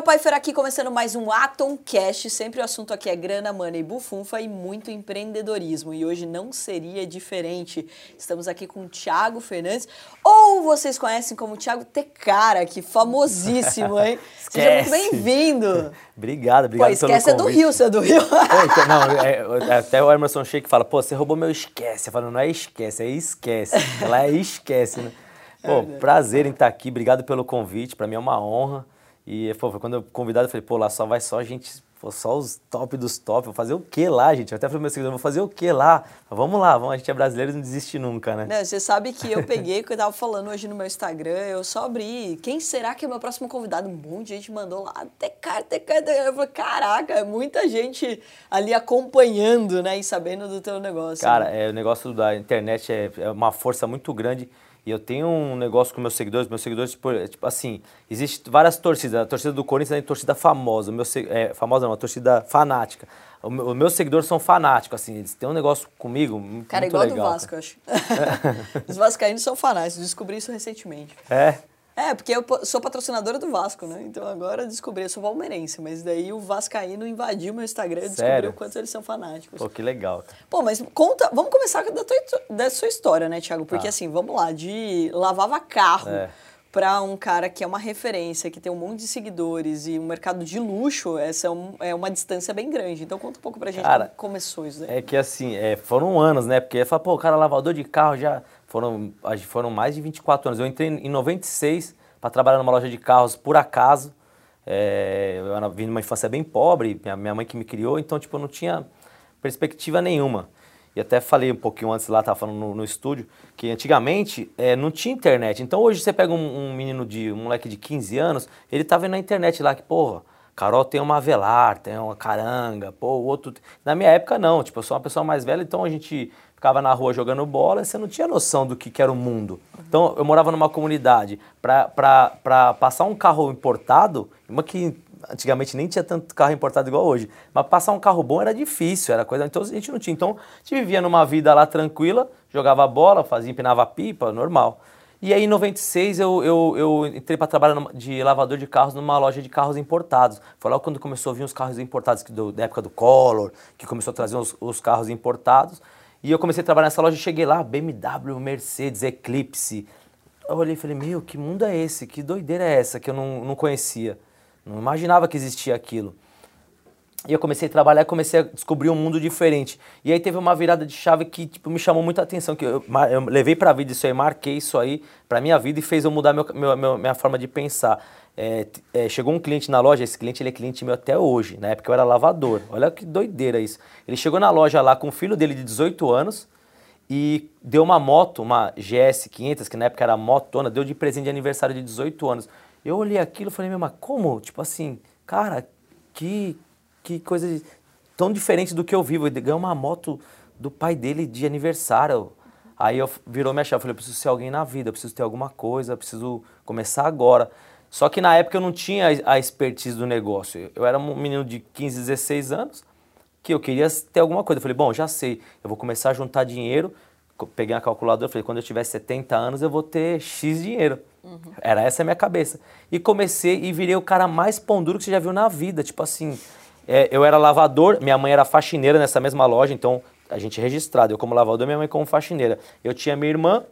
Carol Pfeiffer aqui, começando mais um Atom Cast. Sempre o assunto aqui é grana, money, bufunfa e muito empreendedorismo. E hoje não seria diferente. Estamos aqui com o Thiago Fernandes, ou vocês conhecem como Thiago Tecara, que famosíssimo, hein? Seja muito bem-vindo. obrigado, obrigado pô, esquece, pelo é do Rio, você é do Rio. Pô, então, não, é, até o Emerson Sheik fala, pô, você roubou meu esquece. Eu falo, não é esquece, é esquece. Ela é esquece, né? Pô, é prazer em estar aqui, obrigado pelo convite, para mim é uma honra. E pô, quando eu convidado, eu falei, pô, lá só vai só gente, pô, só os top dos top. Vou fazer o que lá, gente? Eu até falei pro meu seguidor, vou fazer o que lá? Vamos lá, vamos, a gente é brasileiro e não desiste nunca, né? Não, você sabe que eu peguei, que eu tava falando hoje no meu Instagram, eu só abri. Quem será que é o meu próximo convidado? Um monte de gente mandou lá, Tecar, Tecar, Tecar. Eu falei, caraca, é muita gente ali acompanhando, né? E sabendo do teu negócio. Cara, né? é, o negócio da internet é, é uma força muito grande e eu tenho um negócio com meus seguidores, meus seguidores, tipo, é, tipo assim, existe várias torcidas. A torcida do Corinthians é uma torcida famosa, o meu, é, famosa não, uma torcida fanática. Os meu, meus seguidores são fanáticos, assim, eles têm um negócio comigo cara, muito igual legal. do Vasco, eu acho. Os vascaínos são fanáticos, descobri isso recentemente. É? É, porque eu sou patrocinadora do Vasco, né? Então agora descobri, eu sou palmeirense, mas daí o Vascaíno invadiu meu Instagram e descobriu o quanto eles são fanáticos. Pô, que legal. Cara. Pô, mas conta, vamos começar da, tua, da sua história, né, Thiago? Porque ah. assim, vamos lá, de lavava carro. É para um cara que é uma referência, que tem um monte de seguidores e um mercado de luxo, essa é, um, é uma distância bem grande. Então conta um pouco pra gente cara, como começou isso aí. É que assim, é, foram anos, né? Porque fala, pô, o cara lavador de carro já foram, foram mais de 24 anos. Eu entrei em 96 para trabalhar numa loja de carros por acaso. É, eu vim de uma infância bem pobre, minha, minha mãe que me criou, então tipo, eu não tinha perspectiva nenhuma. E até falei um pouquinho antes lá, estava falando no, no, estúdio, que antigamente é, não tinha internet. Então hoje você pega um, um, menino de, um moleque de 15 anos, ele tá vendo na internet lá que, porra, Carol tem uma velar, tem uma caranga, pô, o outro. Na minha época não, tipo, eu sou uma pessoa mais velha, então a gente ficava na rua jogando bola você não tinha noção do que, que era o mundo. Então eu morava numa comunidade, para passar um carro importado, uma que antigamente nem tinha tanto carro importado igual hoje, mas passar um carro bom era difícil, era coisa, então a gente não tinha. Então a gente vivia numa vida lá tranquila, jogava bola, fazia, empinava pipa, normal. E aí em 96 eu, eu, eu entrei para trabalhar de lavador de carros numa loja de carros importados. Foi logo quando começou a vir os carros importados, que do, da época do Collor, que começou a trazer os, os carros importados. E eu comecei a trabalhar nessa loja, cheguei lá, BMW, Mercedes, Eclipse. Eu olhei e falei, meu, que mundo é esse? Que doideira é essa que eu não, não conhecia? Não imaginava que existia aquilo. E eu comecei a trabalhar comecei a descobrir um mundo diferente. E aí teve uma virada de chave que tipo, me chamou muita atenção, que eu, eu levei para a vida isso aí, marquei isso aí para minha vida e fez eu mudar meu, meu, minha forma de pensar. É, é, chegou um cliente na loja, esse cliente ele é cliente meu até hoje, na época eu era lavador. Olha que doideira isso. Ele chegou na loja lá com o filho dele de 18 anos e deu uma moto, uma GS 500, que na época era motona, deu de presente de aniversário de 18 anos. Eu olhei aquilo e falei, meu, mas como? Tipo assim, cara, que, que coisa tão diferente do que eu vivo. Ele ganhou uma moto do pai dele de aniversário. Aí eu virou minha chave, falei, eu preciso ser alguém na vida, eu preciso ter alguma coisa, eu preciso começar agora. Só que na época eu não tinha a expertise do negócio. Eu era um menino de 15, 16 anos que eu queria ter alguma coisa. Eu falei, bom, já sei, eu vou começar a juntar dinheiro. Peguei a calculadora, falei, quando eu tiver 70 anos eu vou ter X dinheiro. Uhum. Era essa a minha cabeça. E comecei e virei o cara mais pão duro que você já viu na vida. Tipo assim, é, eu era lavador, minha mãe era faxineira nessa mesma loja, então a gente é registrado. Eu como lavador, minha mãe como faxineira. Eu tinha minha irmã,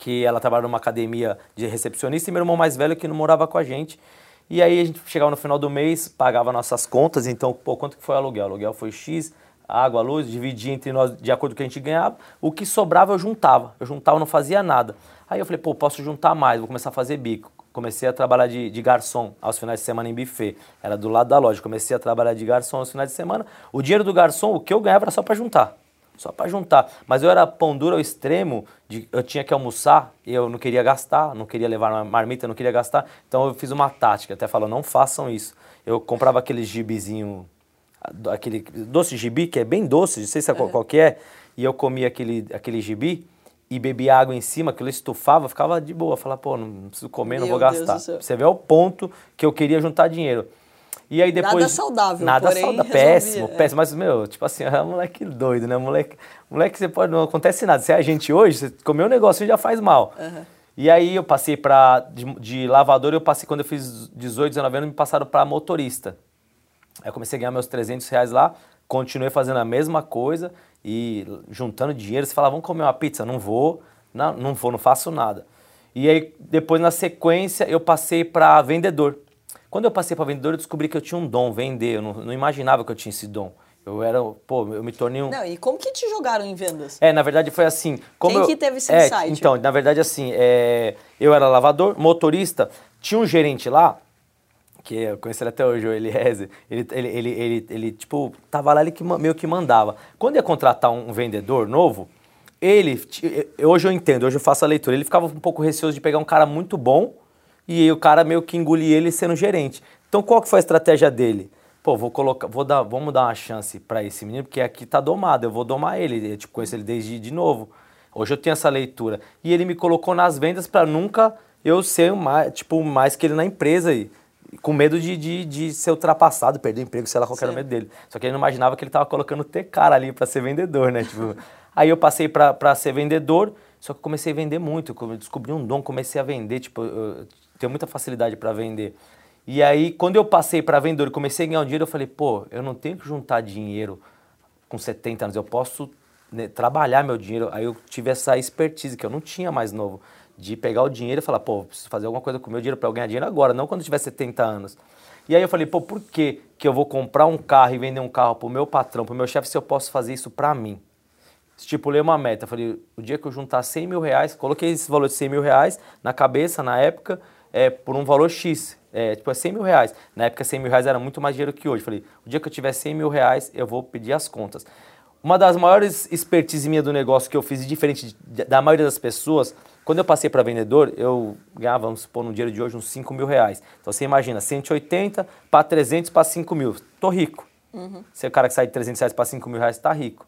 que ela trabalhava numa academia de recepcionista, e meu irmão mais velho que não morava com a gente. E aí a gente chegava no final do mês, pagava nossas contas, então, pô, quanto que foi o aluguel? O aluguel foi X, água, luz, dividia entre nós de acordo com o que a gente ganhava. O que sobrava eu juntava. Eu juntava, não fazia nada. Aí eu falei, pô, posso juntar mais, vou começar a fazer bico. Comecei a trabalhar de, de garçom aos finais de semana em buffet. Era do lado da loja. Comecei a trabalhar de garçom aos finais de semana. O dinheiro do garçom, o que eu ganhava era só para juntar só para juntar. Mas eu era pão duro ao extremo, de, eu tinha que almoçar, eu não queria gastar, não queria levar uma marmita, não queria gastar. Então eu fiz uma tática, até falou, não façam isso. Eu comprava aquele gibizinho, aquele doce gibi, que é bem doce, não sei se é. qual que é, e eu comia aquele, aquele gibi e bebia água em cima, que eu estufava, ficava de boa. Falava, pô, não preciso comer, Meu não vou gastar. Você vê o ponto que eu queria juntar dinheiro. E aí depois. Nada saudável, Nada saudável. Péssimo, é. péssimo. Mas, meu, tipo assim, é moleque doido, né? Moleque, moleque, você pode. Não acontece nada. Se é a gente hoje, você comeu um negócio já faz mal. Uhum. E aí eu passei para de, de, lavador, eu passei quando eu fiz 18, 19 anos, me passaram para motorista. Aí eu comecei a ganhar meus 300 reais lá, continuei fazendo a mesma coisa e juntando dinheiro. Você fala, vamos comer uma pizza? Não vou, não, não vou, não faço nada. E aí depois na sequência eu passei para vendedor. Quando eu passei para vendedor, eu descobri que eu tinha um dom, vender. Eu não, não imaginava que eu tinha esse dom. Eu era, pô, eu me tornei um. Não, e como que te jogaram em vendas? É, na verdade foi assim. Como Quem eu... que teve esse é, insight? Então, na verdade, assim, é... eu era lavador, motorista, tinha um gerente lá, que eu conheci ele até hoje, o Eliezer, ele, ele, ele, ele, ele, tipo, tava lá, ele que, meio que mandava. Quando ia contratar um vendedor novo, ele, hoje eu entendo, hoje eu faço a leitura, ele ficava um pouco receoso de pegar um cara muito bom e aí o cara meio que engolir ele sendo gerente. Então, qual que foi a estratégia dele? pô, vou colocar, vou dar, vamos dar uma chance para esse menino, porque aqui tá domado, eu vou domar ele, eu tipo, conheço ele desde de novo. Hoje eu tenho essa leitura. E ele me colocou nas vendas para nunca eu ser mais, tipo, mais que ele na empresa e com medo de, de, de ser ultrapassado, perder emprego, sei lá qual era o medo dele. Só que ele não imaginava que ele tava colocando ter cara ali para ser vendedor, né? Tipo, aí eu passei para ser vendedor, só que comecei a vender muito, eu descobri um dom, comecei a vender, tipo, eu tenho muita facilidade para vender. E aí, quando eu passei para vendedor e comecei a ganhar um dinheiro, eu falei, pô, eu não tenho que juntar dinheiro com 70 anos, eu posso né, trabalhar meu dinheiro. Aí eu tive essa expertise que eu não tinha mais novo, de pegar o dinheiro e falar, pô, preciso fazer alguma coisa com o meu dinheiro para eu ganhar dinheiro agora, não quando eu tiver 70 anos. E aí eu falei, pô, por que, que eu vou comprar um carro e vender um carro para o meu patrão, para o meu chefe, se eu posso fazer isso para mim? Estipulei uma meta, falei, o dia que eu juntar 100 mil reais, coloquei esse valor de 100 mil reais na cabeça, na época, é, por um valor X é, tipo, é 100 mil reais. Na época, 100 mil reais era muito mais dinheiro que hoje. Falei, o dia que eu tiver 100 mil reais, eu vou pedir as contas. Uma das maiores expertise minha do negócio que eu fiz, diferente da maioria das pessoas, quando eu passei para vendedor, eu ganhava, vamos supor, no dinheiro de hoje, uns 5 mil reais. Então você imagina, 180 para 300 para 5 mil. Tô rico. Uhum. Você é o cara que sai de 300 reais para 5 mil reais, tá rico.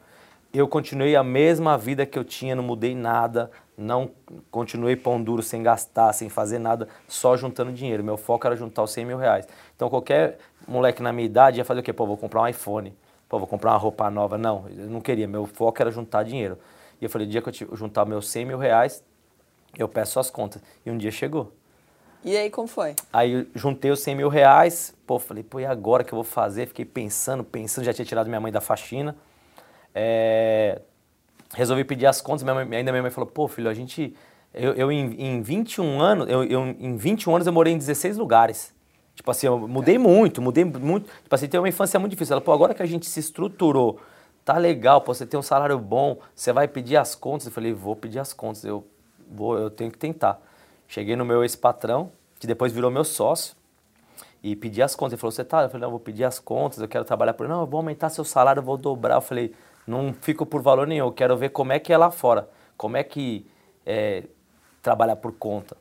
Eu continuei a mesma vida que eu tinha, não mudei nada, não continuei pão duro sem gastar, sem fazer nada, só juntando dinheiro. Meu foco era juntar os 100 mil reais. Então qualquer moleque na minha idade ia fazer o quê? Pô, vou comprar um iPhone, pô, vou comprar uma roupa nova. Não, eu não queria. Meu foco era juntar dinheiro. E eu falei, o dia que eu juntar meus 100 mil reais, eu peço as contas. E um dia chegou. E aí, como foi? Aí juntei os 100 mil reais, pô, falei, pô, e agora que eu vou fazer? Fiquei pensando, pensando, já tinha tirado minha mãe da faxina. É, resolvi pedir as contas, minha mãe, ainda minha mãe falou, pô, filho, a gente. Eu, eu em, em 21 anos, eu, eu, em 21 anos eu morei em 16 lugares. Tipo assim, eu mudei muito, mudei muito. Tipo assim, tem uma infância muito difícil. Ela, pô, agora que a gente se estruturou, tá legal, pô, você tem um salário bom, você vai pedir as contas. Eu falei, vou pedir as contas, eu, vou, eu tenho que tentar. Cheguei no meu ex-patrão, que depois virou meu sócio, e pedi as contas. Ele falou, você tá? Eu falei, não, eu vou pedir as contas, eu quero trabalhar por. Não, eu vou aumentar seu salário, eu vou dobrar. Eu falei, não fico por valor nenhum, eu quero ver como é que é lá fora, como é que é, trabalhar por conta.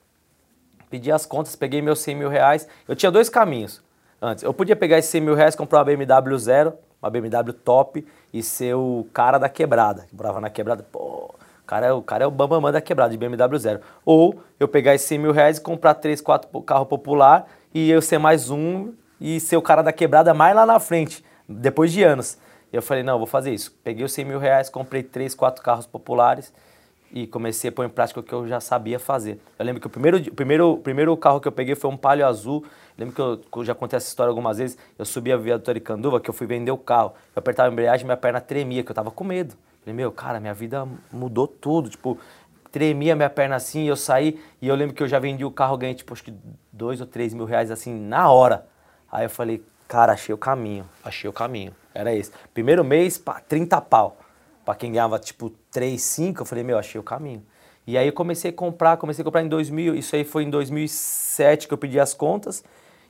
Pedi as contas, peguei meus 100 mil reais. Eu tinha dois caminhos antes. Eu podia pegar esses 100 mil reais, comprar uma BMW zero, uma BMW top e ser o cara da quebrada, que morava na quebrada. Pô, o cara é o, cara é o bambamã da quebrada, de BMW zero. Ou eu pegar esses 100 mil reais e comprar três, quatro carro popular e eu ser mais um e ser o cara da quebrada mais lá na frente, depois de anos. Eu falei, não, eu vou fazer isso. Peguei os 100 mil reais, comprei três, quatro carros populares e comecei a pôr em prática o que eu já sabia fazer. Eu lembro que o primeiro, o primeiro, o primeiro carro que eu peguei foi um Palio Azul. Eu lembro que eu, eu já contei essa história algumas vezes. Eu subi a via do Toricanduva, que eu fui vender o carro. Eu apertava a embreagem e minha perna tremia, que eu tava com medo. Falei, meu, cara, minha vida mudou tudo. Tipo, tremia minha perna assim, eu saí e eu lembro que eu já vendi o carro, ganhei tipo, acho que dois ou três mil reais assim, na hora. Aí eu falei, cara, achei o caminho, achei o caminho. Era esse. Primeiro mês, pá, 30 pau. Pra quem ganhava tipo 3, 5, eu falei, meu, achei o caminho. E aí eu comecei a comprar, comecei a comprar em 2000, isso aí foi em 2007 que eu pedi as contas.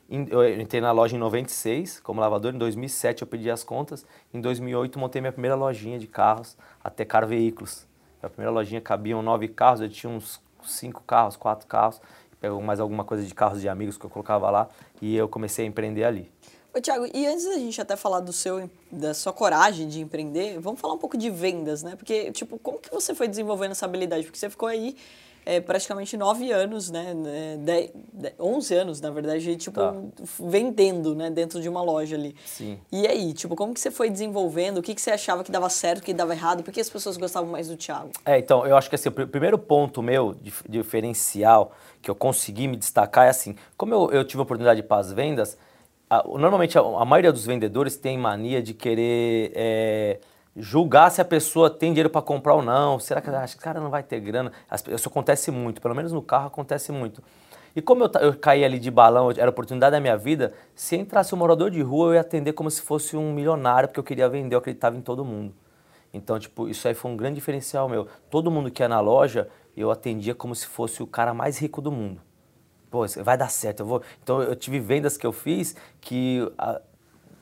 Eu entrei na loja em 96 como lavador, em 2007 eu pedi as contas. Em 2008 montei minha primeira lojinha de carros, até Car Veículos. A primeira lojinha cabiam nove carros, eu tinha uns cinco carros, quatro carros. Pegou mais alguma coisa de carros de amigos que eu colocava lá e eu comecei a empreender ali. Ô, Thiago, e antes da gente até falar do seu, da sua coragem de empreender, vamos falar um pouco de vendas, né? Porque, tipo, como que você foi desenvolvendo essa habilidade? Porque você ficou aí é, praticamente nove anos, né? De, de, 11 anos, na verdade, tipo, tá. vendendo, né? Dentro de uma loja ali. Sim. E aí, tipo, como que você foi desenvolvendo? O que, que você achava que dava certo, que dava errado? Por que as pessoas gostavam mais do Thiago? É, então, eu acho que assim, o primeiro ponto meu, diferencial, que eu consegui me destacar é assim, como eu, eu tive a oportunidade de ir para as vendas, a, normalmente a, a, maioria dos vendedores tem mania de querer... É, julgar se a pessoa tem dinheiro para comprar ou não. Será que acha que cara não vai ter grana? Isso acontece muito, pelo menos no carro acontece muito. E como eu, eu caí ali de balão, era a oportunidade da minha vida, se entrasse um morador de rua, eu ia atender como se fosse um milionário, porque eu queria vender, eu acreditava em todo mundo. Então, tipo, isso aí foi um grande diferencial meu. Todo mundo que ia na loja, eu atendia como se fosse o cara mais rico do mundo. Pô, vai dar certo, eu vou. Então, eu tive vendas que eu fiz que a,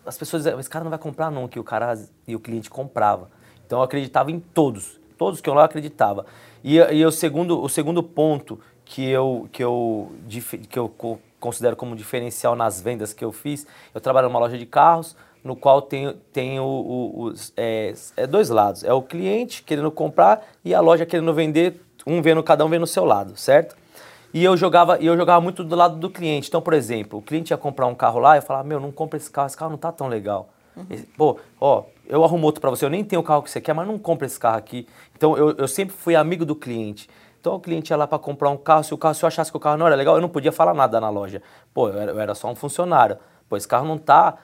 as pessoas diziam, esse cara não vai comprar não, que o cara e o cliente comprava. Então eu acreditava em todos, todos que eu lá acreditava. E, e o, segundo, o segundo ponto que eu, que, eu, que eu considero como diferencial nas vendas que eu fiz, eu trabalho numa loja de carros, no qual tem, tem o, o, os, é, é, dois lados. É o cliente querendo comprar e a loja querendo vender, um vendo, cada um vendo o seu lado, certo? E eu jogava, e eu jogava muito do lado do cliente. Então, por exemplo, o cliente ia comprar um carro lá, eu falava, meu, não compra esse carro, esse carro não tá tão legal. Uhum. Pô, ó, eu arrumo outro para você, eu nem tenho o carro que você quer, mas não compra esse carro aqui. Então, eu, eu sempre fui amigo do cliente. Então, o cliente ia lá para comprar um carro, se o carro, se eu achasse que o carro não era legal, eu não podia falar nada na loja. Pô, eu era, eu era só um funcionário. Pô, esse carro não tá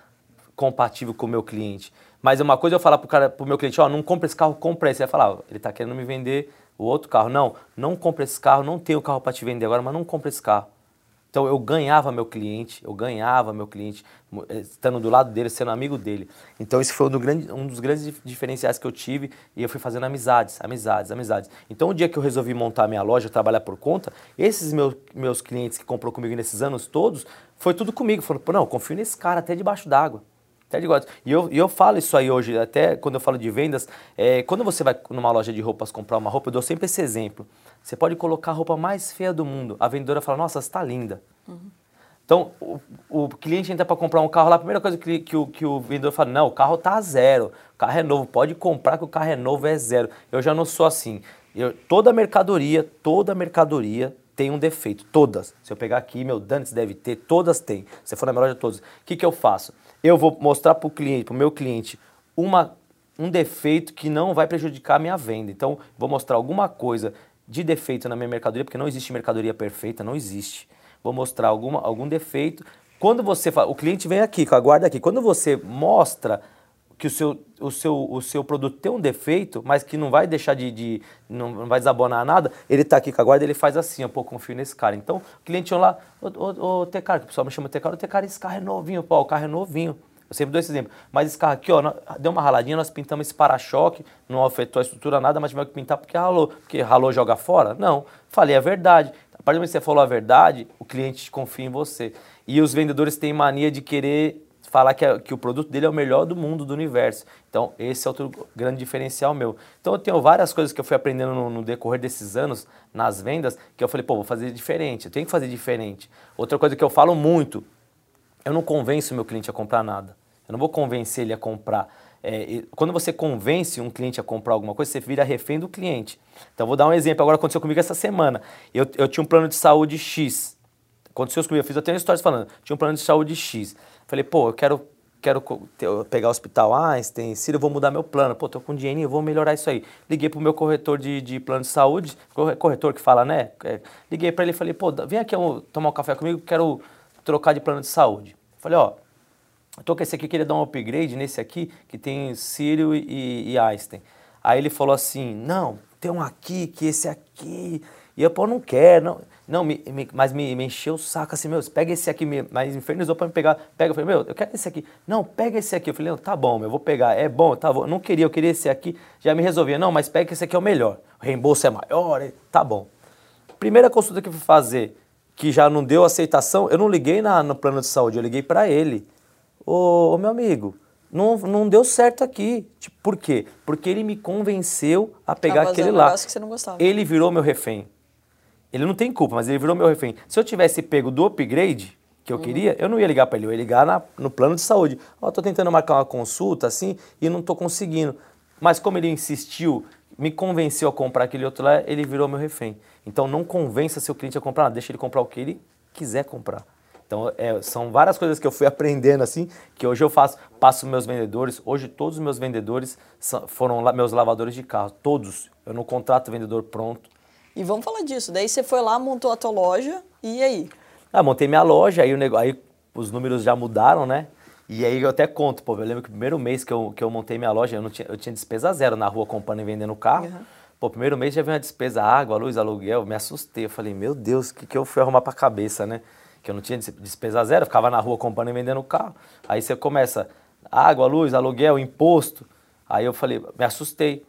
compatível com o meu cliente. Mas uma coisa eu falar pro, cara, pro meu cliente, ó, não compra esse carro, compra esse. Ele ia falar, ele tá querendo me vender o outro carro. Não, não compra esse carro, não tenho carro para te vender agora, mas não compra esse carro. Então eu ganhava meu cliente, eu ganhava meu cliente, eh, estando do lado dele, sendo amigo dele. Então esse foi um, do grande, um dos grandes diferenciais que eu tive e eu fui fazendo amizades, amizades, amizades. Então o dia que eu resolvi montar minha loja, trabalhar por conta, esses meus, meus clientes que comprou comigo nesses anos todos, foi tudo comigo. Falando, não, confio nesse cara até debaixo d'água. Até de E eu, e eu falo isso aí hoje, até quando eu falo de vendas, é, quando você vai numa loja de roupas comprar uma roupa, eu dou sempre esse exemplo. Você pode colocar a roupa mais feia do mundo. A vendedora fala, nossa, está linda. Uhum. Então, o, o, cliente entra para comprar um carro lá, a primeira coisa que, que, o, que o vendedor fala, não, o carro tá zero, o carro é novo, pode comprar que o carro é novo, é zero. Eu já não sou assim. Eu, toda mercadoria, toda mercadoria tem um defeito, todas. Se eu pegar aqui, meu Dantes deve ter, todas têm. Se for na loja, todas. O que, que eu faço? Eu vou mostrar para o cliente, para o meu cliente, uma, um defeito que não vai prejudicar a minha venda. Então, vou mostrar alguma coisa de defeito na minha mercadoria, porque não existe mercadoria perfeita, não existe. Vou mostrar alguma, algum defeito. Quando você fala, o cliente vem aqui, com a guarda aqui. Quando você mostra que o seu, o seu, o seu produto tem um defeito, mas que não vai deixar de, de não, não, vai desabonar nada, ele está aqui com a guarda, ele faz assim, eu pô, confio nesse cara. Então, o cliente lá, ô, ô, ô Tecar, o pessoal me chama Tecar, ô Tecar, esse carro é novinho, pô, o carro é novinho. Eu sempre dou esse exemplo. Mas esse carro aqui, ó, deu uma raladinha, nós pintamos esse para-choque, não afetou a estrutura nada, mas tivemos que pintar porque ralou. Porque ralou joga fora? Não. Falei a verdade. A partir do momento que você falou a verdade, o cliente confia em você. E os vendedores têm mania de querer falar que, é, que o produto dele é o melhor do mundo, do universo. Então, esse é outro grande diferencial meu. Então, eu tenho várias coisas que eu fui aprendendo no, no, decorrer desses anos nas vendas, que eu falei, pô, vou fazer diferente, eu tenho que fazer diferente. Outra coisa que eu falo muito, eu não convenço o meu cliente a comprar nada. Eu não vou convencer ele a comprar. É, quando você convence um cliente a comprar alguma coisa, você vira refém do cliente. Então, vou dar um exemplo. Agora aconteceu comigo essa semana. Eu, eu tinha um plano de saúde X. Aconteceu comigo, eu fiz até uma história falando. Tinha um plano de saúde X. Falei, pô, eu quero, quero pegar o hospital Einstein, Ciro, eu vou mudar meu plano. Pô, tô com dinheiro, eu vou melhorar isso aí. Liguei pro meu corretor de, de plano de saúde, corretor que fala, né? É, liguei para ele e falei, pô, vem aqui tomar um café comigo, quero trocar de plano de saúde. Falei, ó, eu tô com esse aqui, queria dar um upgrade nesse aqui, que tem Círio e, e Einstein. Aí ele falou assim, não, tem um aqui, que esse aqui... E eu, pô, não quero, não... Não, me, me, mas me, me, encheu o saco assim, meu, pega esse aqui, me, mas infernizou para me pegar. Pega, eu falei, meu, eu quero esse aqui. Não, pega esse aqui. Eu falei, não, tá bom, eu vou pegar. É bom, tá bom. Não queria, eu queria esse aqui. Já me resolvia. Não, mas pega esse aqui é o melhor. O reembolso é maior, tá bom. Primeira consulta que eu fui fazer, que já não deu aceitação, eu não liguei na, no plano de saúde, eu liguei para ele. Ô, ô, meu amigo, não, não deu certo aqui. Tipo, por quê? Porque ele me convenceu a pegar aquele lá. Que você não gostava. Ele virou meu refém. Ele não tem culpa, mas ele virou meu refém. Se eu tivesse pego do upgrade que eu uhum. queria, eu não ia ligar para ele, eu ia ligar na, no plano de saúde. Ó, oh, tô tentando marcar uma consulta assim e não tô conseguindo. Mas como ele insistiu, me convenceu a comprar aquele outro lá, ele virou meu refém. Então não convença seu cliente a comprar nada, deixa ele comprar o que ele quiser comprar. Então é, são várias coisas que eu fui aprendendo assim, que hoje eu faço, passo meus vendedores. Hoje todos os meus vendedores são, foram meus lavadores de carro, todos. Eu não contrato vendedor pronto. E vamos falar disso. Daí você foi lá, montou a tua loja e aí? Ah, montei minha loja, aí, o negócio, aí os números já mudaram, né? E aí eu até conto, pô, eu lembro que o primeiro mês que eu, que eu montei minha loja, eu, não tinha, eu tinha despesa zero na rua comprando e vendendo carro. Uhum. Pô, primeiro mês já veio uma despesa água, luz, aluguel, me assustei. Eu falei, meu Deus, o que, que eu fui arrumar pra cabeça, né? Que eu não tinha despesa zero, eu ficava na rua comprando e vendendo carro. Aí você começa, água, luz, aluguel, imposto. Aí eu falei, me assustei.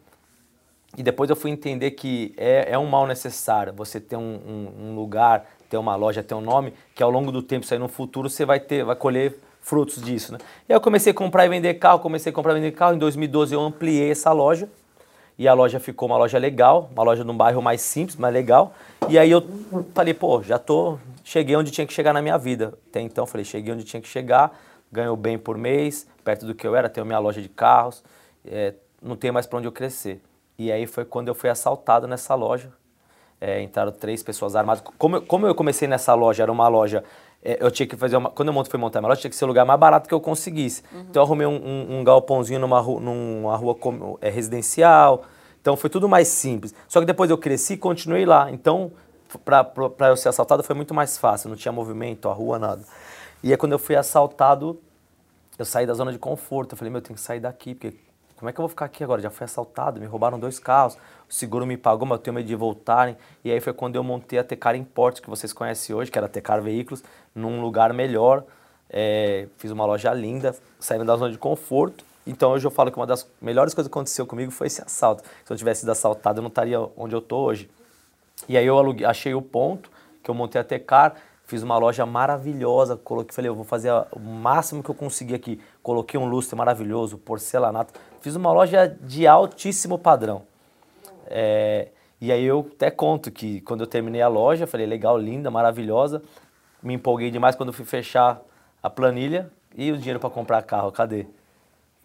E depois eu fui entender que é, é um mal necessário você ter um, um, um lugar, ter uma loja, ter um nome, que ao longo do tempo, isso aí no futuro, você vai ter, vai colher frutos disso, né? E aí eu comecei a comprar e vender carro, comecei a comprar e vender carro. Em 2012 eu ampliei essa loja e a loja ficou uma loja legal, uma loja num bairro mais simples, mais legal. E aí eu falei, pô, já tô, cheguei onde tinha que chegar na minha vida. Até então falei, cheguei onde tinha que chegar, ganho bem por mês, perto do que eu era, tenho minha loja de carros, é, não tenho mais para onde eu crescer. E aí foi quando eu fui assaltado nessa loja. É, entraram três pessoas armadas. Como eu, como eu comecei nessa loja, era uma loja é, eu tinha que fazer uma. Quando eu fui montar minha loja, tinha que ser o lugar mais barato que eu conseguisse. Uhum. Então eu arrumei um, um, um galpãozinho numa, rua, numa rua é, residencial. Então foi tudo mais simples. Só que depois eu cresci e continuei lá. Então, para eu ser assaltado foi muito mais fácil. Não tinha movimento, a rua, nada. E aí quando eu fui assaltado, eu saí da zona de conforto. Eu falei, meu, eu tenho que sair daqui, porque como é que eu vou ficar aqui agora? Já fui assaltado, me roubaram dois carros, o seguro me pagou, mas eu tenho medo de voltarem. E aí foi quando eu montei a Tecar Imports, que vocês conhecem hoje, que era a Tecar Veículos, num lugar melhor. É, fiz uma loja linda, saindo da zona de conforto. Então hoje eu falo que uma das melhores coisas que aconteceu comigo foi esse assalto. Se eu tivesse sido assaltado, eu não estaria onde eu estou hoje. E aí eu aluguei, achei o ponto, que eu montei a Tecar, fiz uma loja maravilhosa, coloquei, falei, eu vou fazer o máximo que eu conseguir aqui. Coloquei um lustre maravilhoso, porcelanato, Fiz uma loja de altíssimo padrão. É, e aí eu até conto que quando eu terminei a loja, falei, legal, linda, maravilhosa. Me empolguei demais quando fui fechar a planilha e o dinheiro para comprar carro, cadê?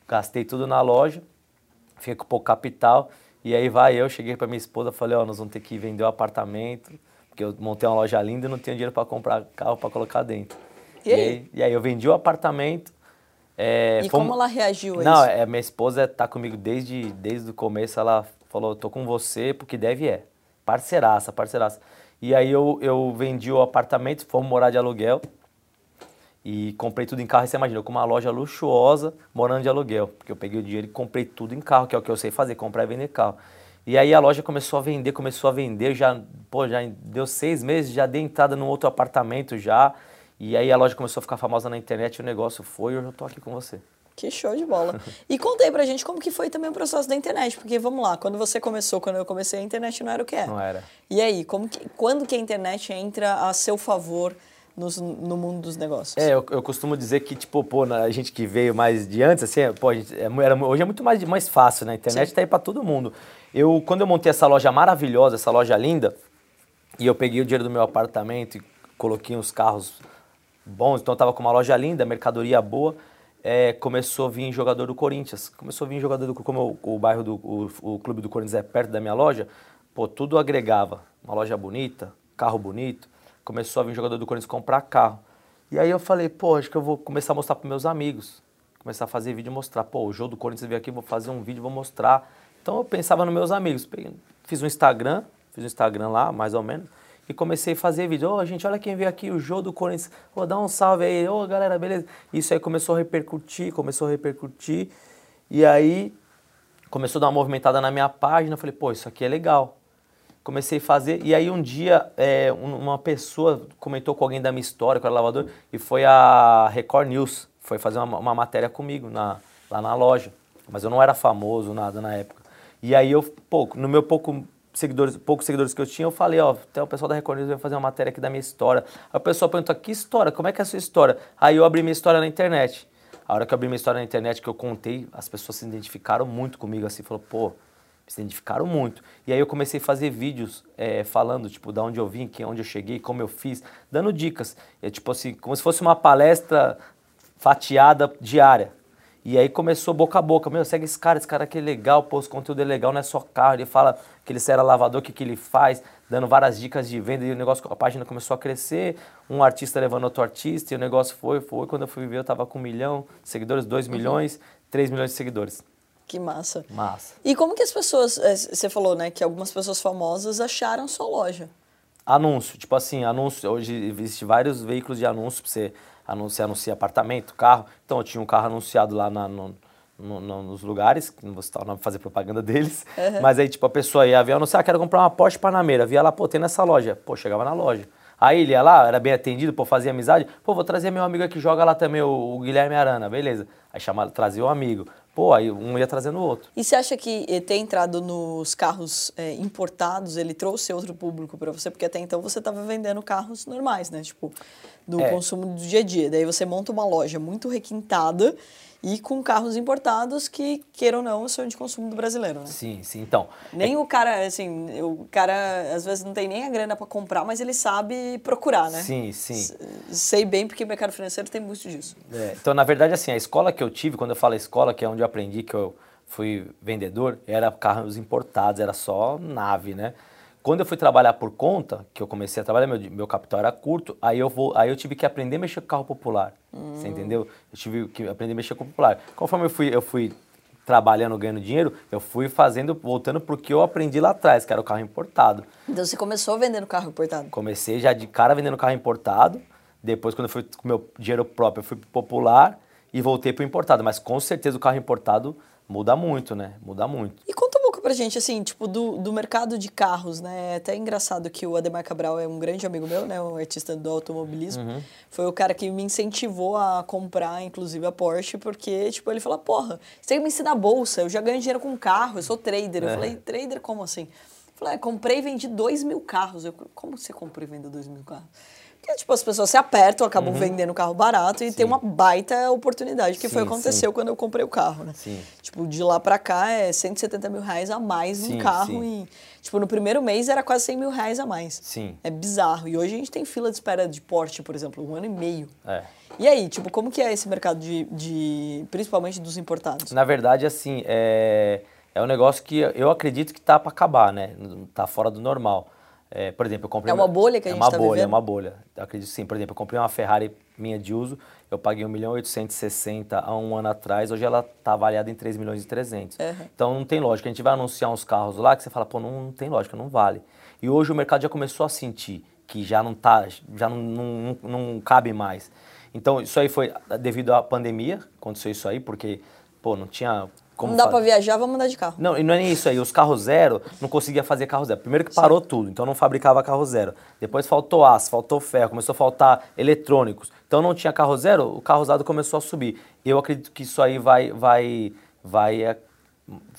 Gastei tudo na loja, fiquei com pouco capital. E aí vai eu, cheguei para minha esposa, falei, ó, oh, nós vamos ter que vender o apartamento, porque eu montei uma loja linda e não tinha dinheiro para comprar carro para colocar dentro. E aí? E aí, e aí eu vendi o apartamento, é, e fomos... como ela reagiu a Não, isso? É, minha esposa está comigo desde, desde o começo. Ela falou, tô com você porque deve é. Parceiraça, parceiraça. E aí eu, eu vendi o apartamento, fomos morar de aluguel. E comprei tudo em carro. E você imagina, eu com uma loja luxuosa, morando de aluguel. Porque eu peguei o dinheiro e comprei tudo em carro, que é o que eu sei fazer, comprar e vender carro. E aí a loja começou a vender, começou a vender, já, pô, já deu seis meses, já dei entrada num outro apartamento já. E aí a loja começou a ficar famosa na internet, o negócio foi e eu já tô aqui com você. Que show de bola. E conta aí pra gente como que foi também o processo da internet, porque vamos lá, quando você começou, quando eu comecei, a internet não era o que é. Não era. E aí, como que, quando que a internet entra a seu favor nos, no mundo dos negócios? É, eu, eu, costumo dizer que, tipo, pô, a gente que veio mais de antes, assim, pô, gente, é, era, hoje é muito mais, mais fácil, né? A internet Sim. tá aí pra todo mundo. Eu, quando eu montei essa loja maravilhosa, essa loja linda, e eu peguei o dinheiro do meu apartamento e coloquei uns carros bons, então estava com uma loja linda, mercadoria boa. É, começou a vir jogador do Corinthians. Começou a vir jogador do como o, o bairro do o, o, clube do Corinthians é perto da minha loja, pô, tudo agregava. Uma loja bonita, carro bonito. Começou a vir jogador do Corinthians comprar carro. E aí eu falei, pô, acho que eu vou começar a mostrar para meus amigos. Começar a fazer vídeo e mostrar, pô, o jogo do Corinthians veio aqui, vou fazer um vídeo, vou mostrar. Então eu pensava nos meus amigos. Fiz um Instagram, fiz um Instagram lá, mais ou menos e comecei a fazer vídeo. Ô, oh, gente, olha quem veio aqui, o Jô do Corinthians. Ô, oh, dá um salve aí. Ô, oh, galera, beleza? Isso aí começou a repercutir, começou a repercutir. E aí começou a dar uma movimentada na minha página. Falei, pô, isso aqui é legal. Comecei a fazer. E aí um dia é, uma pessoa comentou com alguém da minha história, com o lavador, e foi a Record News. Foi fazer uma, uma matéria comigo na, lá na loja. Mas eu não era famoso, nada na época. E aí eu, pô, no meu pouco seguidores, poucos seguidores que eu tinha, eu falei, ó, até o pessoal da Record News vai fazer uma matéria aqui da minha história. Aí o pessoal perguntou, que história? Como é que é a sua história? Aí eu abri minha história na internet. A hora que eu abri minha história na internet, que eu contei, as pessoas se identificaram muito comigo, assim, falou, pô, se identificaram muito. E aí eu comecei a fazer vídeos é, falando, tipo, da onde eu vim, que, onde eu cheguei, como eu fiz, dando dicas. É tipo assim, como se fosse uma palestra fatiada diária. E aí começou boca a boca, meu, segue esse cara, esse cara aqui é legal, pô, esse conteúdo é legal, não é só carro, ele fala que ele era lavador, o que, que ele faz, dando várias dicas de venda, e o negócio, a página começou a crescer, um artista levando outro artista, e o negócio foi, foi, quando eu fui ver eu tava com um milhão de seguidores, dois milhões, três milhões de seguidores. Que massa. Massa. E como que as pessoas, eh, você falou, né, que algumas pessoas famosas acharam sua loja? Anúncio, tipo assim, anúncio, hoje existe vários veículos de anúncio para você anuncia, anuncia apartamento, carro. Então eu tinha um carro anunciado lá na, no, no, no, nos lugares, que não vou citar o nome fazer propaganda deles, uhum. mas aí tipo a pessoa ia ver, anunciar, ah, quero comprar uma Porsche Panamera, via lá, pô, tem nessa loja. Pô, chegava na loja. Aí ele ia lá, era bem atendido, pô, fazia amizade. Pô, vou trazer meu amigo aqui, joga lá também, o, o Guilherme Arana, beleza. Aí chamava, trazia o um amigo. Pô, aí um ia trazendo o outro. E você acha que eh, ter entrado nos carros é, importados, ele trouxe outro público para você? Porque até então você estava vendendo carros normais, né? Tipo, do é. consumo do dia a dia. Daí você monta uma loja muito requintada e com carros importados que, queiram ou não, são de consumo do brasileiro, né? Sim, sim. Então. Nem é... o cara, assim, o cara às vezes não tem nem a grana para comprar, mas ele sabe procurar, né? Sim, sim. Sei bem porque o mercado financeiro tem muito disso. É, então, na verdade, assim, a escola que eu tive, quando eu falo escola, que é onde eu aprendi que eu fui vendedor, era carros importados, era só nave, né? Quando eu fui trabalhar por conta, que eu comecei a trabalhar, meu, meu capital era curto, aí eu, vou, aí eu tive que aprender a mexer com carro popular. Hum. Você entendeu? Eu tive que aprender a mexer com popular. Conforme eu fui, eu fui trabalhando, ganhando dinheiro, eu fui fazendo, voltando para o que eu aprendi lá atrás, que era o carro importado. Então você começou vendendo carro importado? Comecei já de cara vendendo carro importado. Depois, quando eu fui com meu dinheiro próprio, eu fui pro popular e voltei para o importado. Mas com certeza o carro importado muda muito, né? Muda muito. E pouco pra gente, assim, tipo, do, do mercado de carros, né? É até engraçado que o Ademar Cabral é um grande amigo meu, né? Um artista do automobilismo. Uhum. Foi o cara que me incentivou a comprar, inclusive, a Porsche, porque, tipo, ele falou, porra, você tem que me ensinar bolsa, eu já ganho dinheiro com carro, eu sou trader. Eu é. falei, trader como assim? Eu falei, é, comprei e vendi dois mil carros. Eu, como você comprou e vendeu dois mil carros? Porque, tipo, as pessoas se apertam, acabam uhum. vendendo carro barato e sim. tem uma baita oportunidade, que sim, foi o que aconteceu sim. quando eu comprei o carro, né? Sim. Tipo, de lá pra cá é 170 mil reais a mais no carro e, tipo, no primeiro mês era quase 100 mil reais a mais. Sim. É bizarro. E hoje a gente tem fila de espera de porte, por exemplo, um ano e meio. É. E aí, tipo, como que é esse mercado de, de principalmente dos importados? Na verdade, assim, é, é um negócio que eu acredito que tá para acabar, né? Tá fora do normal. É, por exemplo, eu comprei. É uma bolha que a é gente está vivendo? É uma bolha, eu acredito sim. Por exemplo, eu comprei uma Ferrari minha de uso, eu paguei 1 milhão 860 há um ano atrás, hoje ela está avaliada em 3 milhões e 300. Uhum. Então não tem lógica. A gente vai anunciar uns carros lá que você fala, pô, não, não tem lógica, não vale. E hoje o mercado já começou a sentir que já não tá, já não, não, não, não cabe mais. Então isso aí foi devido à pandemia, aconteceu isso aí, porque, pô, não tinha como não dá para viajar, vamos andar de carro. Não, e não é nem isso aí. Os carros zero, não conseguia fazer carro zero. Primeiro que parou Sim. tudo, então não fabricava carro zero. Depois faltou aço, faltou ferro, começou a faltar eletrônicos. Então não tinha carro zero, o carro usado começou a subir. Eu acredito que isso aí vai, vai, vai é,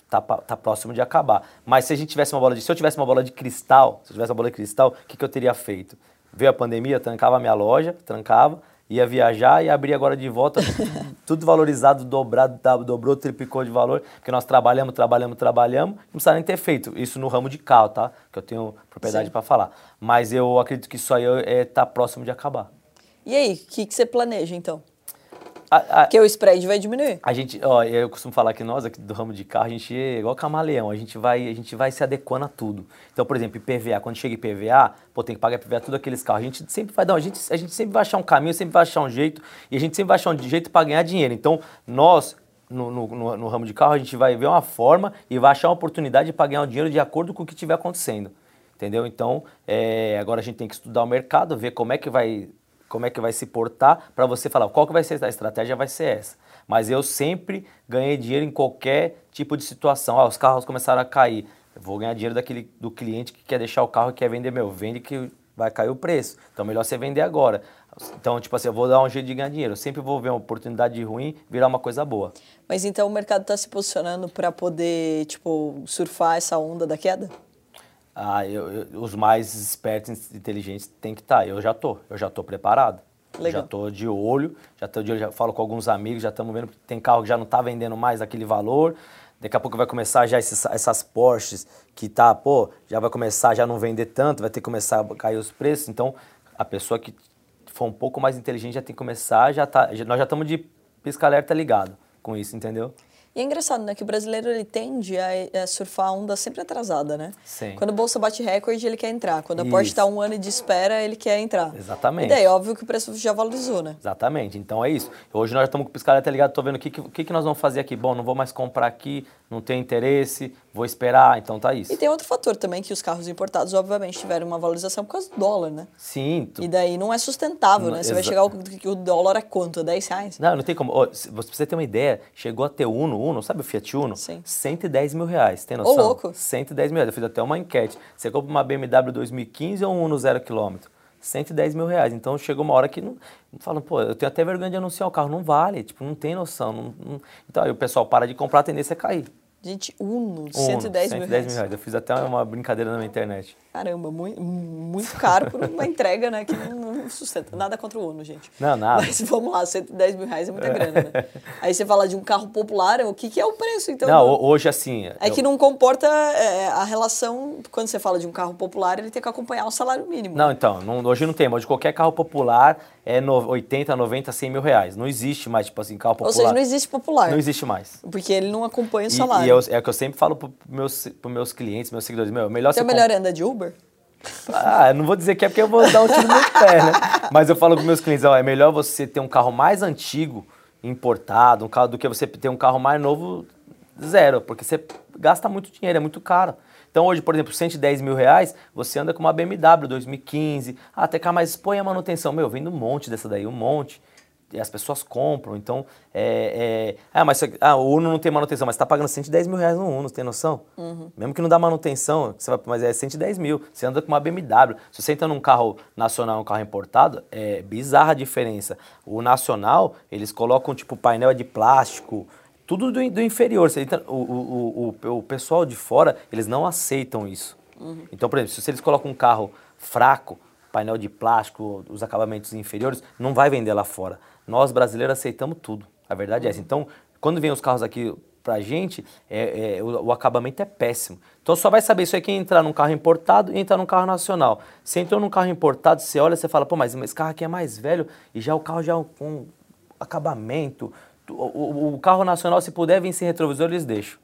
tá, tá próximo de acabar. Mas se a gente tivesse uma bola de, se eu tivesse uma bola de cristal, se eu tivesse uma bola de cristal, o que, que eu teria feito? Veio a pandemia, trancava a minha loja, trancava ia viajar e abrir agora de volta, tudo valorizado, dobrado, dobrou, triplicou de valor, porque nós trabalhamos, trabalhamos, trabalhamos, não precisa nem ter feito isso no ramo de carro, tá? Que eu tenho propriedade para falar. Mas eu acredito que isso aí está é, tá próximo de acabar. E aí, o que, que você planeja então? A, a, Porque o spread vai diminuir. A gente, ó, eu costumo falar que nós aqui do ramo de carro, a gente é igual camaleão, a gente vai, a gente vai se adequando a tudo. Então, por exemplo, IPVA, quando chega IPVA, pô, tem que pagar IPVA tudo aqueles carros. A gente sempre vai dar, a gente, a gente sempre vai achar um caminho, sempre vai achar um jeito, e a gente sempre vai achar um jeito para ganhar dinheiro. Então, nós no, no, no, no, ramo de carro, a gente vai ver uma forma e vai achar uma oportunidade para ganhar o dinheiro de acordo com o que estiver acontecendo. Entendeu? Então, é, agora a gente tem que estudar o mercado, ver como é que vai como é que vai se portar para você falar qual que vai ser a estratégia vai ser essa. Mas eu sempre ganhei dinheiro em qualquer tipo de situação. Ah, os carros começaram a cair. Eu vou ganhar dinheiro daquele do cliente que quer deixar o carro e quer vender meu, vende que vai cair o preço. Então melhor você vender agora. Então, tipo assim, eu vou dar um jeito de ganhar dinheiro. Eu sempre vou ver uma oportunidade ruim virar uma coisa boa. Mas então o mercado está se posicionando para poder, tipo, surfar essa onda da queda? Ah, eu, eu, os mais espertos e inteligentes têm que estar. Tá. Eu já tô, eu já tô preparado. Legal. Já tô de olho, já tô de olho, já falo com alguns amigos, já estamos vendo que tem carro que já não está vendendo mais aquele valor. Daqui a pouco vai começar já esses, essas Porsches que tá, pô, já vai começar já não vender tanto, vai ter que começar a cair os preços. Então, a pessoa que for um pouco mais inteligente já tem que começar, já tá, já, nós já estamos de pisca-alerta ligado. com isso, entendeu? E é engraçado, né? Que o brasileiro ele tende a, a surfar a onda sempre atrasada, né? Sim. Quando a bolsa bate recorde, ele quer entrar. Quando a Porsche Isso. está um ano de espera, ele quer entrar. Exatamente. E daí, óbvio que o preço já valorizou, né? Exatamente, então é isso. Hoje nós estamos com o piscaleta ligado, tô vendo o que, que, o que, nós vamos fazer aqui. Bom, não vou mais comprar aqui, não tenho interesse, vou esperar, então tá isso. E tem outro fator também, que os carros importados, obviamente, tiveram uma valorização por causa do dólar, né? Sim, tu- E daí não é sustentável, Não, né? Você vai chegar que o dólar é quanto? É 10 reais? Não, não tem como. Ó, você ter uma ideia, chegou a ter o Uno, Uno, sabe o Fiat Uno? Sim. 110 mil reais, tem noção? louco. 110 mil reais. Eu fiz até uma enquete. Você compra uma BMW 2015 ou um Uno zero quilômetro? 110 mil reais. Então chegou uma hora que não. Falam, pô, eu tenho até vergonha de anunciar o carro. Não vale, tipo, não tem noção. não- não- Então aí o pessoal para de comprar, a tendência é cair. Gente, Uno, Uno, 110 mil reais. Eu fiz até uma brincadeira na minha internet. Caramba, muito, muito caro por uma entrega, né? Que não, não sustenta. Nada contra o Uno, gente. Não, nada. Mas vamos lá, 110 mil reais é muita grana, né? Aí você fala de um carro popular, o que, que é o preço, então? não, ho- hoje assim. É eu- que não comporta é, a relação, quando você fala de um carro popular, ele tem que acompanhar o salário mínimo. Não, então, não- hoje não tem, mas hoje qualquer carro popular é no, 80, 90, 100 mil reais. Não existe mais, tipo assim, carro popular. Ou seja, não existe popular. Não existe mais. Porque ele não acompanha o E, salário. e eu- é o que eu sempre falo para meus, pros meus clientes, meus seguidores. Meu, melhor Então é você melhor andar de Uber? Ah, não vou dizer que é porque eu vou dar um tiro no pé, né? Mas eu falo para meus clientes, ó, é melhor você ter um carro mais antigo, importado, um carro do que você ter um carro mais novo, zero. Porque você gasta muito dinheiro, é muito caro. Então hoje, por exemplo, 110 mil reais, você anda com uma BMW 2015, ah, até cá, mas põe a manutenção. Meu, vem um monte dessa daí, um monte. As pessoas compram, então, é, é- ah, mas ah, o Uno não tem manutenção, mas você tá pagando 110 mil reais no Uno, você tem noção? Mesmo que não dá manutenção, você vai, mas é 110 mil, você anda com uma BMW. Se você entra num carro nacional, um carro importado, é bizarra a diferença. O nacional, eles colocam, tipo, painel de plástico, tudo do, do inferior. Você entra- o, o, o, o pessoal de fora, eles não aceitam isso. Então, por exemplo, se eles colocam um carro fraco, painel de plástico, os acabamentos inferiores, não vai vender lá fora. Nós brasileiros aceitamos tudo. A verdade é essa. Então, quando vem os carros aqui pra gente, é, é, o, o acabamento é péssimo. Então só vai saber isso aí quem entrar num carro importado e entrar num carro nacional. Você entrou num carro importado, você olha, você fala, pô, mas esse carro aqui é mais velho e já o carro já é um acabamento. O, o- o carro nacional, se puder vir sem retrovisor, eles deixam.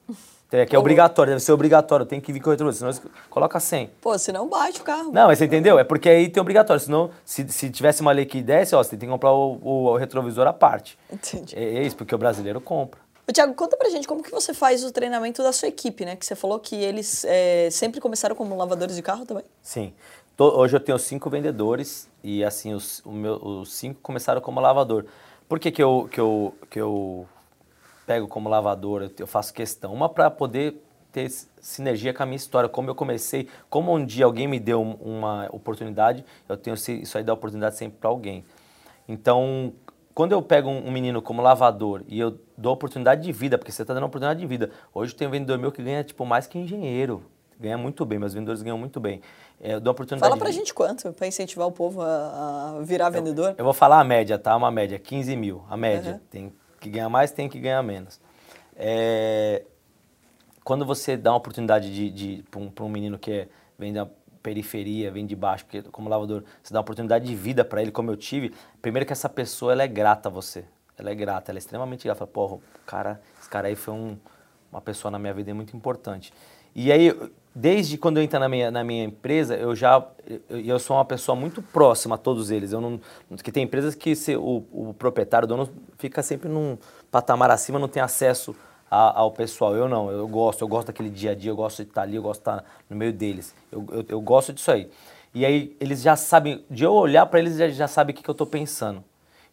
É, que é obrigatório, deve ser obrigatório, tem que vir com retrovisor, senão coloca 100. Pô, senão bate o carro. Não, mas você entendeu? É porque aí tem obrigatório, senão se, se tivesse uma lei que desse, ó, você tem que comprar o, o- o retrovisor à parte. Entendi. É, é isso, porque o brasileiro compra. Ô, Tiago, conta pra gente como que você faz o treinamento da sua equipe, né? Que você falou que eles é, sempre começaram como lavadores de carro também. Sim. Tô- hoje eu tenho cinco vendedores e assim, os, o meu- os cinco começaram como lavador. Por que, que, eu, que, eu, que eu pego como lavador? Eu, faço questão. Uma para poder ter sinergia com a minha história, como eu comecei, como um dia alguém me deu um- uma oportunidade, eu tenho isso aí dá oportunidade sempre para alguém. Então, quando eu pego um, menino como lavador e eu dou oportunidade de vida, porque você está dando oportunidade de vida. Hoje tem um vendedor meu que ganha tipo mais que engenheiro. Ganha muito bem, meus vendedores ganham muito bem. É, eu dou oportunidade Fala pra gente quanto, pra incentivar o povo a, a virar vendedor. Eu vou falar a média, tá? Uma média, 15 mil. A média. Uhum. Tem que ganhar mais, tem que ganhar menos. É, Quando você dá uma oportunidade de, de, para um, um menino que é, vem da periferia, vem de baixo, porque como lavador, você dá uma oportunidade de vida para ele, como eu tive, primeiro que essa pessoa ela é grata a você. Ela é grata, ela é extremamente grata. Fala, o cara, esse cara aí foi um, uma pessoa na minha vida muito importante. E aí, desde quando eu entro na minha, na minha empresa, eu já eu, eu sou uma pessoa muito próxima a todos eles. Eu não, que tem empresas que se, o, o proprietário, o dono, fica sempre num patamar acima, não tem acesso a- ao pessoal. Eu não, eu gosto, eu gosto daquele dia a dia, eu gosto de estar ali, eu gosto de estar no meio deles. Eu, eu, eu gosto disso aí. E aí eles já sabem, de eu olhar para eles, já, já sabem o que, que eu estou pensando.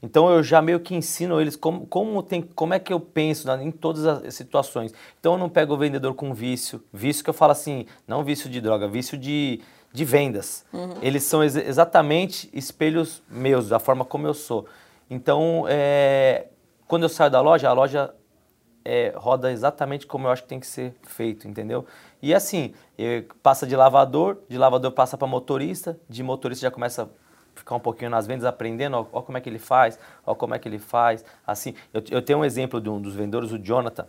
Então eu já meio que ensino eles como, como, tem, como é que eu penso na- em todas as situações. Então eu não pego o vendedor com vício. Vício que eu falo assim, não vício de droga, vício de, de vendas. Eles são ex- exatamente espelhos meus, da forma como eu sou. Então, é, quando eu saio da loja, a loja é, roda exatamente como eu acho que tem que ser feito, entendeu? E assim, eh, passa de lavador, de lavador passa para motorista, de motorista já começa a ficar um pouquinho nas vendas, aprendendo, ó, ó como é que ele faz, ó como é que ele faz, assim. Eu, eu tenho um exemplo de um dos vendedores, o Jonathan,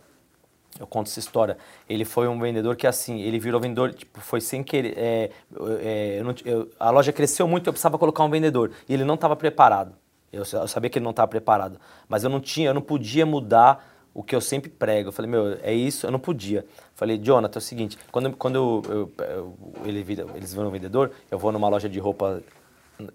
eu conto essa história. Ele foi um vendedor que, assim, ele virou vendedor, tipo, foi sem querer. é, é, eu não- eu- a loja cresceu muito, eu precisava colocar um vendedor. E ele não estava preparado. Eu, eu sabia que ele não estava preparado. Mas eu não tinha, eu não podia mudar o que eu sempre prego. Eu falei, meu, é isso, eu não podia. Falei, Jonathan, é o seguinte, quando, quando ele, eles vão no vendedor, eu vou numa loja de roupa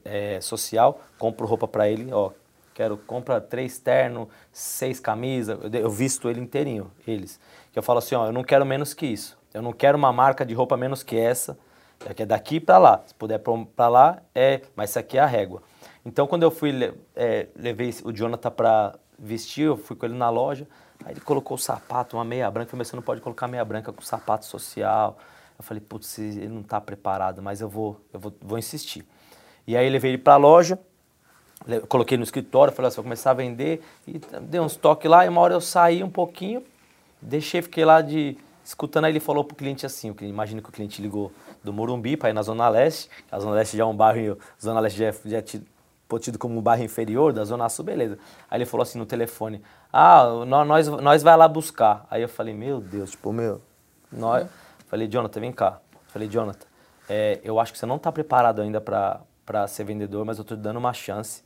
é, social, compro roupa para ele, ó, quero, compra três ternos, seis camisas, eu, visto ele inteirinho, eles. Que eu falo assim, ó, eu não quero menos que isso. Eu não quero uma marca de roupa menos que essa, é daqui para lá. Se puder para lá, é, mas isso aqui é a régua. Então, quando eu fui, é, levei o Jonathan para vestir, eu fui com ele na loja, aí ele colocou o sapato, uma meia branca, eu falei, você não pode colocar meia branca com sapato social. Eu falei, putz, ele não está preparado, mas eu vou, eu vou, vou insistir. E aí levei ele para a loja, coloquei no escritório, falei, você vai começar a vender, e dei uns toques lá, e uma hora eu saí um pouquinho, deixei, fiquei lá de escutando, aí ele falou pro cliente assim, imagina que o cliente ligou do Morumbi para ir na Zona Leste, a Zona Leste já é um bairro, a Zona Leste já é, já é tido, tido como um bairro inferior da Zona Sul, beleza. Aí ele falou assim no telefone, ah, nós, nós vai lá buscar. Aí eu falei, meu Deus, tipo, meu, nós... Falei, Jonathan, vem cá. Falei, Jonathan, é, eu acho que você não está preparado ainda para ser vendedor, mas eu estou te dando uma chance.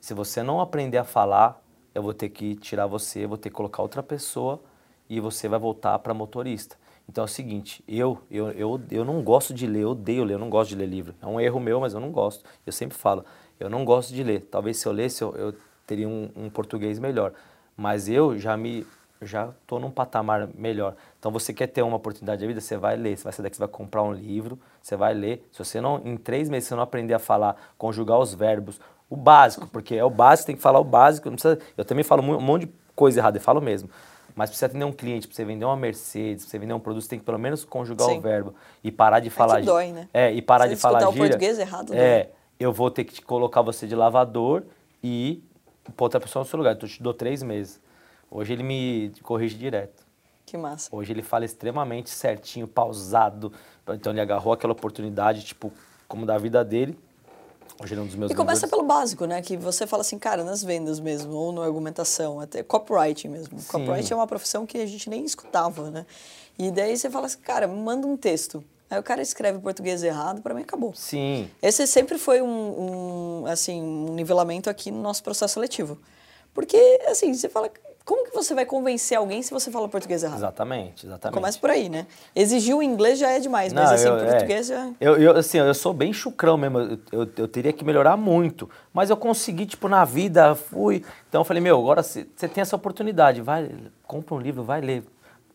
Se você não aprender a falar, eu vou ter que tirar você, vou ter que colocar outra pessoa e você vai voltar para motorista. Então é o seguinte, eu, eu, eu, eu não gosto de ler, eu odeio ler, eu não gosto de ler livro. É um erro meu, mas eu não gosto. Eu sempre falo, eu não gosto de ler. Talvez se eu lesse, eu, eu teria um, um, português melhor. Mas eu já me já estou num patamar melhor. Então você quer ter uma oportunidade de vida, você vai ler. Você vai sair daqui, você vai comprar um livro, você vai ler. Se você não, em três meses, você não aprender a falar, conjugar os verbos, o básico, porque é o básico, tem que falar o básico. Precisa, eu também falo um monte de coisa errada, eu falo mesmo. Mas para você atender um cliente, para você vender uma Mercedes, para você vender um produto, você tem que pelo menos conjugar Sim. o verbo e parar de falar. É dói, né? É, e parar você de falar o português errado. É, dói. eu vou ter que te colocar você de lavador e pôr outra pessoa no seu lugar. Então, eu te dou três meses. Hoje ele me corrige direto. Que massa. Hoje ele fala extremamente certinho, pausado. Então ele agarrou aquela oportunidade, tipo, como da vida dele Hoje ele é um dos meus E começa pelo básico, né? Que você fala assim, cara, nas vendas mesmo, ou na argumentação, até copywriting mesmo. Sim. Copywriting é uma profissão que a gente nem escutava, né? E daí você fala assim, cara, manda um texto. Aí o cara escreve português errado, para mim acabou. Sim. Esse sempre foi um, um, assim, um nivelamento aqui no nosso processo seletivo. Porque, assim, você fala, como que você vai convencer alguém se você fala português errado? Exatamente, exatamente. Começa por aí, né? Exigir o inglês já é demais, mas Não, assim, eu, português é. já... Eu, eu, assim, eu sou bem chucrão mesmo, eu, eu, eu, teria que melhorar muito, mas eu consegui, tipo, na vida, fui... Então eu falei, meu, agora você tem essa oportunidade, vai, compra um livro, vai ler.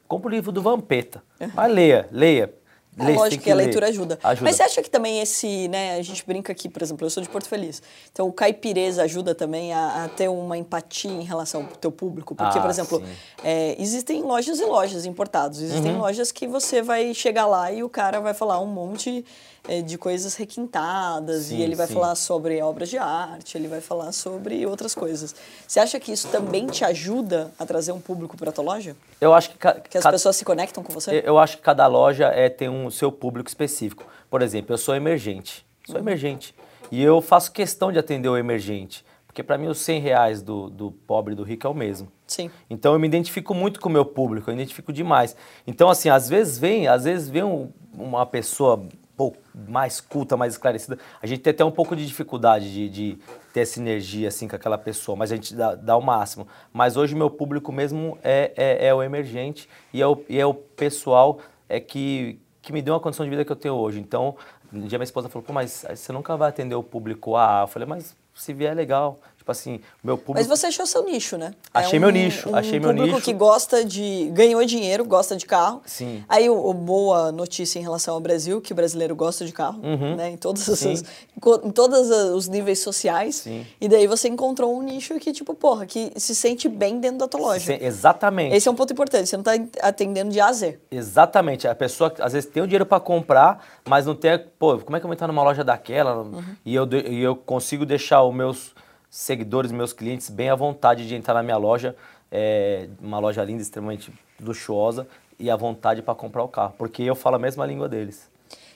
Compra o livro do Vampeta, vai, leia, leia. É lógico que, a leitura ajuda. ajuda. Mas você acha que também esse, né, a gente brinca aqui, por exemplo, eu sou de Porto Feliz. Então o caipireza ajuda também a, a ter uma empatia em relação ao teu público. Porque, ah, por exemplo, é, existem lojas e lojas importados. Existem uhum. lojas que você vai chegar lá e o cara vai falar um monte é, de coisas requintadas sim, e ele vai sim. falar sobre obras de arte, ele vai falar sobre outras coisas. Você acha que isso também te ajuda a trazer um público para a tua loja? Eu acho que, que as pessoas se conectam com você. Eu acho que cada loja é tem um seu público específico. Por exemplo, eu sou emergente, sou emergente e eu faço questão de atender o emergente. Porque para mim os 100 reais do, do pobre e do rico é o mesmo. Sim. Então eu me identifico muito com o meu público, eu me identifico demais. Então assim, às vezes vem, às vezes vem um, uma pessoa pouco mais culta, mais esclarecida, a gente tem até um pouco de dificuldade de, de ter essa energia assim com aquela pessoa, mas a gente dá, dá o máximo. Mas hoje meu público mesmo é, é, é o emergente e é o, e é o pessoal é que, que me deu uma condição de vida que eu tenho hoje. Então, um dia minha esposa falou, pô, mas você nunca vai atender o público A. Eu falei, mas se vier é legal. Tipo assim, meu público. Mas você achou seu nicho, né? Achei é meu nicho, um achei meu nicho. público que gosta de. ganhou dinheiro, gosta de carro. Sim. Aí, o, o boa notícia em relação ao Brasil, que o brasileiro gosta de carro, uhum. né? Em todos, os, em todos os níveis sociais. Sim. E daí você encontrou um nicho que, tipo, porra, que se sente bem dentro da tua loja. Sim, exatamente. Esse é um ponto importante, você não está atendendo de A a Z. Exatamente. A pessoa, às vezes, tem o dinheiro para comprar, mas não tem. Pô, como é que eu vou entrar numa loja daquela? Uhum. E, eu, e eu consigo deixar os meus seguidores, meus clientes, bem à vontade de entrar na minha loja, é, uma loja linda, extremamente luxuosa, e à vontade para comprar o carro, porque eu falo a mesma língua deles.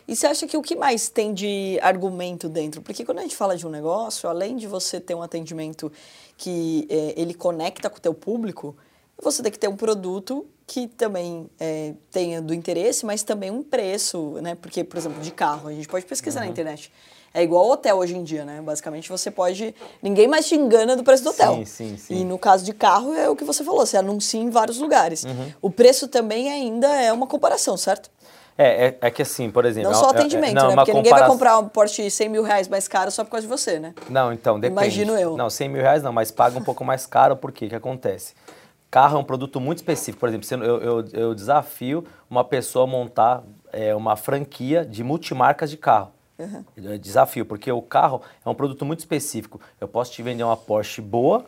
E você acha que o que mais tem de argumento dentro? Porque quando a gente fala de um negócio, além de você ter um atendimento que é, ele conecta com o teu público, você tem que ter um produto que também é, tenha do interesse, mas também um preço, né? Porque, por exemplo, de carro, a gente pode pesquisar uhum. na internet É igual hotel hoje em dia, né? Basicamente você pode. Ninguém mais te engana do preço do hotel. Sim, sim, sim. E no caso de carro é o que você falou, você anuncia em vários lugares. Uhum. O preço também ainda é uma comparação, certo? É, é, é que assim, por exemplo... Não só é- é- atendimento, não, né? Porque ninguém vai compara- comprar um Porsche 100 mil reais mais caro só por causa de você, né? Não, então, depende. Imagino eu. Não, 100 mil reais não, mas paga um pouco mais caro, porque o que acontece? Carro é um produto muito específico. Por exemplo, se eu, eu, eu desafio uma pessoa a montar é, uma franquia de multimarcas de carro. Eu desafio, porque o carro é um produto muito específico. Eu posso te vender uma Porsche boa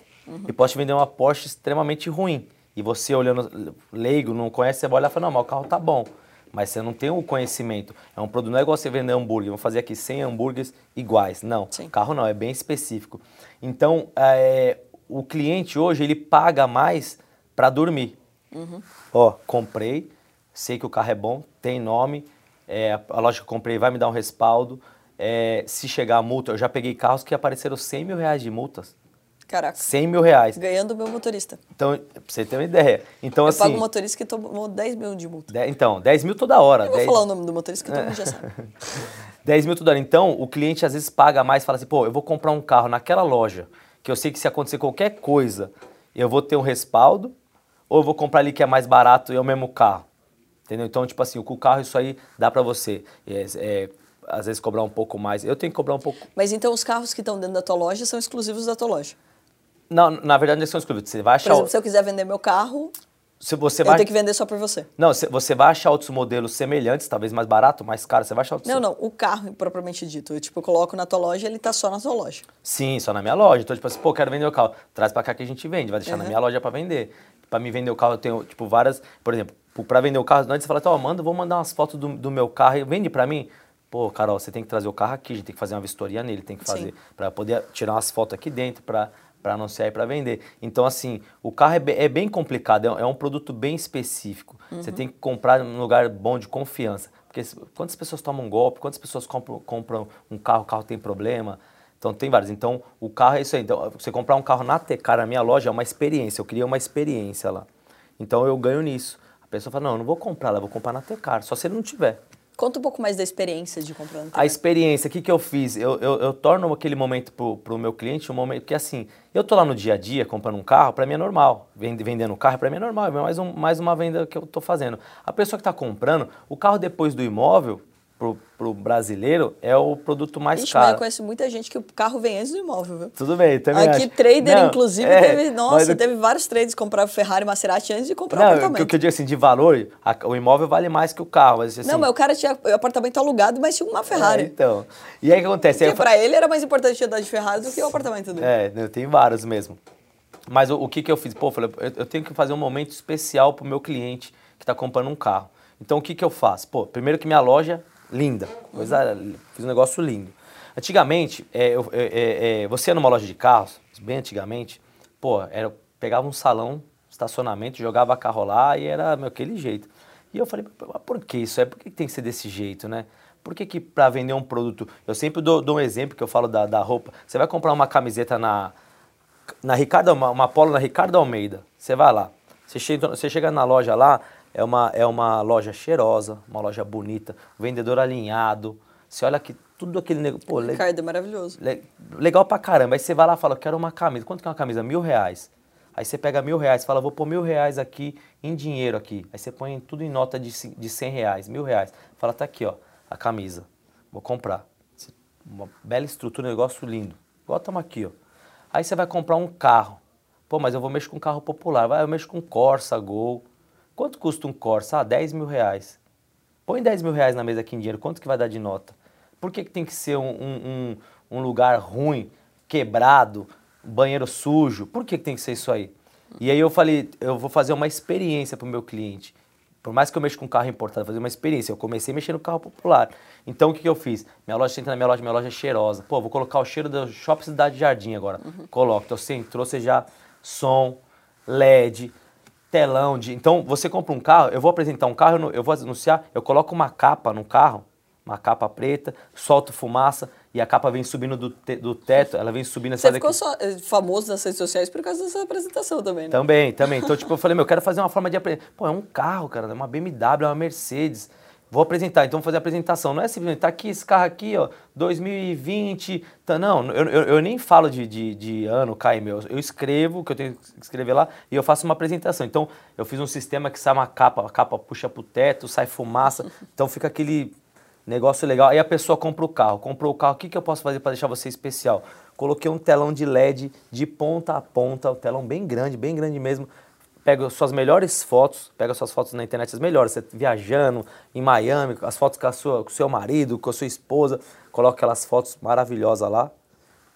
e posso te vender uma Porsche extremamente ruim. E você olhando leigo, não conhece, você vai olhar e fala, não, mas o carro tá bom. Mas você não tem o conhecimento. É um produto, não é igual você vender hambúrguer, vamos fazer aqui 100 hambúrgueres iguais. Não, Sim. carro não, é bem específico. Então, é, o cliente hoje, ele paga mais para dormir. Ó, comprei, sei que o carro é bom, tem nome, é, a loja que eu comprei vai me dar um respaldo. é, se chegar a multa, eu já peguei carros que apareceram 100 mil reais de multas. Caraca. 100 mil reais. Ganhando o meu motorista. Então, pra você ter uma ideia. Então, eu assim. pago um motorista que tomou 10 mil de multa. de- então, 10 mil toda hora. Eu vou 10 falar o nome do motorista que todo mundo já sabe. 10 mil toda hora. Então, o cliente às vezes paga mais e fala assim, pô, eu vou comprar um carro naquela loja, que eu sei que se acontecer qualquer coisa, eu vou ter um respaldo, ou eu vou comprar ali que é mais barato e é o mesmo carro. Entendeu? Então, tipo assim, com o carro isso aí dá pra você. É, é, às vezes cobrar um pouco mais. Eu tenho que cobrar um pouco. Mas então os carros que estão dentro da tua loja são exclusivos da tua loja. Não, na verdade, não são exclusivos. Você vai Por achar. exemplo, se eu quiser vender meu carro, se você eu vai... tenho que vender só por você. Não, você- vai achar outros modelos semelhantes, talvez mais barato, mais caro. Você vai achar outros. Não, não, o carro propriamente dito. Eu, tipo, eu coloco na tua loja ele tá só na tua loja. Sim, só na minha loja. Então, tipo assim, pô, quero vender o carro. Traz pra cá que a gente vende. Vai deixar na Uhum. minha loja pra vender. Pra me vender o carro, eu tenho, tipo, várias... Por exemplo, pra vender o carro, antes você fala, ó, manda, vou mandar umas fotos do, do meu carro e vende pra mim. Pô, Carol, você tem que trazer o carro aqui, a gente tem que fazer uma vistoria nele, tem que fazer... Pra poder tirar umas fotos aqui dentro pra, pra anunciar e pra vender. Então, assim, o carro é, be- é bem complicado. É, um- é um produto bem específico. Uhum. Você tem que comprar num lugar bom de confiança. Porque quantas pessoas tomam um golpe, quantas pessoas compram, compram um carro, o carro tem problema... Então tem vários. Então o carro é isso aí. Então você comprar um carro na Tecar, na minha loja, é uma experiência. Eu queria uma experiência lá. Então eu ganho nisso. A pessoa fala, não, eu não vou comprar eu vou comprar na Tecar, só se ele não tiver. Conta um pouco mais da experiência de comprar no A experiência, o que, que eu fiz? Eu, eu, eu torno aquele momento pro, pro meu cliente um momento que assim, eu tô lá no dia a dia comprando um carro, para mim é normal. Vende- Vendendo um carro, para mim é normal, é mais, um, mais uma venda que eu tô fazendo. A pessoa que está comprando, o carro depois do imóvel, pro, pro brasileiro, é o produto mais Ixi, mas eu caro. conheço muita gente que o carro vem antes do imóvel, viu? Tudo bem, também Aqui, acho. trader, Não, inclusive, é, teve. Nossa, o- teve vários traders que compraram Ferrari Maserati antes de comprar Não, o que, apartamento. o que eu digo assim, de valor, a- o imóvel vale mais que o carro. Mas, assim, Não, mas o cara tinha o apartamento alugado, mas tinha uma é, Ferrari. então. E aí o que acontece? Porque eu pra ele era mais importante andar de Ferrari do que o apartamento dele. É, eu tenho vários mesmo. Mas o, o que, que eu fiz? Pô, eu falei, eu, eu tenho que fazer um momento especial pro meu cliente que está comprando um carro. Então o que, que eu faço? Pô, primeiro que minha loja, linda. Coisa, Fiz um negócio lindo. Antigamente, é, é, é, é, você ia numa loja de carros, bem antigamente, pô, era, pegava um salão, estacionamento, jogava carro lá e era meu, aquele jeito. E eu falei, mas por que isso? É por que tem que ser desse jeito, né? Por que, que para vender um produto. Eu sempre dou, dou um exemplo que eu falo da, da roupa. Você vai comprar uma camiseta na, na Ricardo, uma, uma polo na Ricardo Almeida. Você vai lá. Você chega, você chega na loja lá, é uma, é uma loja cheirosa, uma loja bonita, vendedor alinhado. Você olha que tudo aquele negócio. Pô, le- Ricardo é maravilhoso. le- legal pra caramba. Aí você vai lá e fala, eu quero uma camisa. Quanto que é uma camisa? Mil reais. Aí você pega mil reais, fala, vou pôr mil reais aqui em dinheiro aqui. Aí você põe tudo em nota de, de cem reais, mil reais. Fala, tá aqui, ó, a camisa. Vou comprar. Uma bela estrutura, um negócio lindo. Igual estamos aqui, ó. Aí você vai comprar um carro. Pô, mas eu vou mexer com um carro popular. Vai, eu mexo com Corsa, Gol. Quanto custa um Corsa? Ah, 10 mil reais. Põe 10 mil reais na mesa aqui em dinheiro, quanto que vai dar de nota? Por que, que tem que ser um, um, um- um lugar ruim, quebrado, banheiro sujo? Por que, que tem que ser isso aí? E aí eu falei, eu vou fazer uma experiência para o meu cliente. Por mais que eu mexa com carro importado, fazer uma experiência. Eu comecei mexendo no carro popular. Então o que, que eu fiz? Minha loja, você entra na minha loja, minha loja é cheirosa. Pô, vou colocar o cheiro do Shopping Cidade Jardim agora. Coloco. Então você entrou, você já som, LED, telão de. Então você compra um carro, eu vou apresentar um carro, eu vou anunciar, eu coloco uma capa no carro, uma capa preta, solto fumaça e a capa vem subindo do, te- do teto, ela vem subindo Você essa ficou só, eh, famoso nas redes sociais por causa dessa apresentação também, né? Também, também. Então, tipo, eu falei, meu, eu quero fazer uma forma de aprender. Pô, é um carro, cara, é uma BMW, é uma Mercedes. Vou apresentar, então vou fazer a apresentação. Não é simplesmente, tá aqui esse carro aqui, ó, 2020. Tá, não, eu, eu, eu nem falo de, de, de ano, cai meu. Eu escrevo o que eu tenho que escrever lá e eu faço uma apresentação. Então, eu fiz um sistema que sai uma capa, a capa puxa pro teto, sai fumaça. Então fica aquele negócio legal. Aí a pessoa compra o carro. Comprou o carro, o que, que eu posso fazer para deixar você especial? Coloquei um telão de LED de ponta a ponta, um telão bem grande, bem grande mesmo pega suas melhores fotos, pega suas fotos na internet, as melhores, você viajando em Miami, as fotos com, sua, com o seu marido, com a sua esposa, coloca aquelas fotos maravilhosas lá,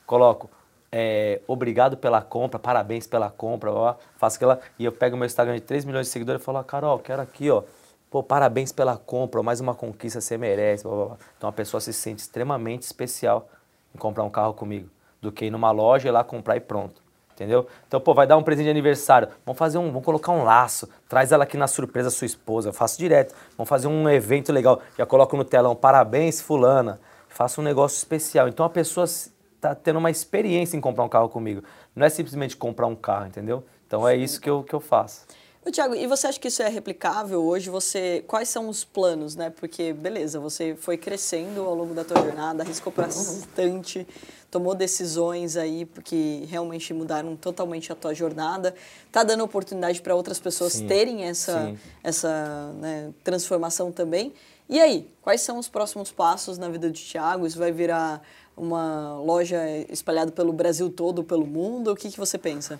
coloco é, obrigado pela compra, parabéns pela compra, ó, faço aquela, e eu pego meu Instagram de 3 milhões de seguidores e falo, ah, Carol, quero aqui, ó, pô, parabéns pela compra, mais uma conquista você merece, blá, blá, blá. então a pessoa se sente extremamente especial em comprar um carro comigo, do que ir numa loja e lá comprar e pronto. Entendeu? Então, pô, vai dar um presente de aniversário. Vamos fazer um, vamos colocar um laço. Traz ela aqui na surpresa sua esposa. Eu faço direto. Vamos fazer um evento legal. Já coloco no telão, parabéns, fulana. Faço um negócio especial. Então a pessoa está tendo uma experiência em comprar um carro comigo. Não é simplesmente comprar um carro, entendeu? Então é isso que eu, que eu faço. Tiago, e você acha que isso é replicável hoje? Você, quais são os planos, né? Porque, beleza, você foi crescendo ao longo da tua jornada, arriscou bastante, tomou decisões aí que realmente mudaram totalmente a tua jornada, tá dando oportunidade para outras pessoas sim, terem essa, essa né, transformação também. E aí, quais são os próximos passos na vida de Tiago? Isso vai virar uma loja espalhada pelo Brasil todo, pelo mundo? O que, que você pensa?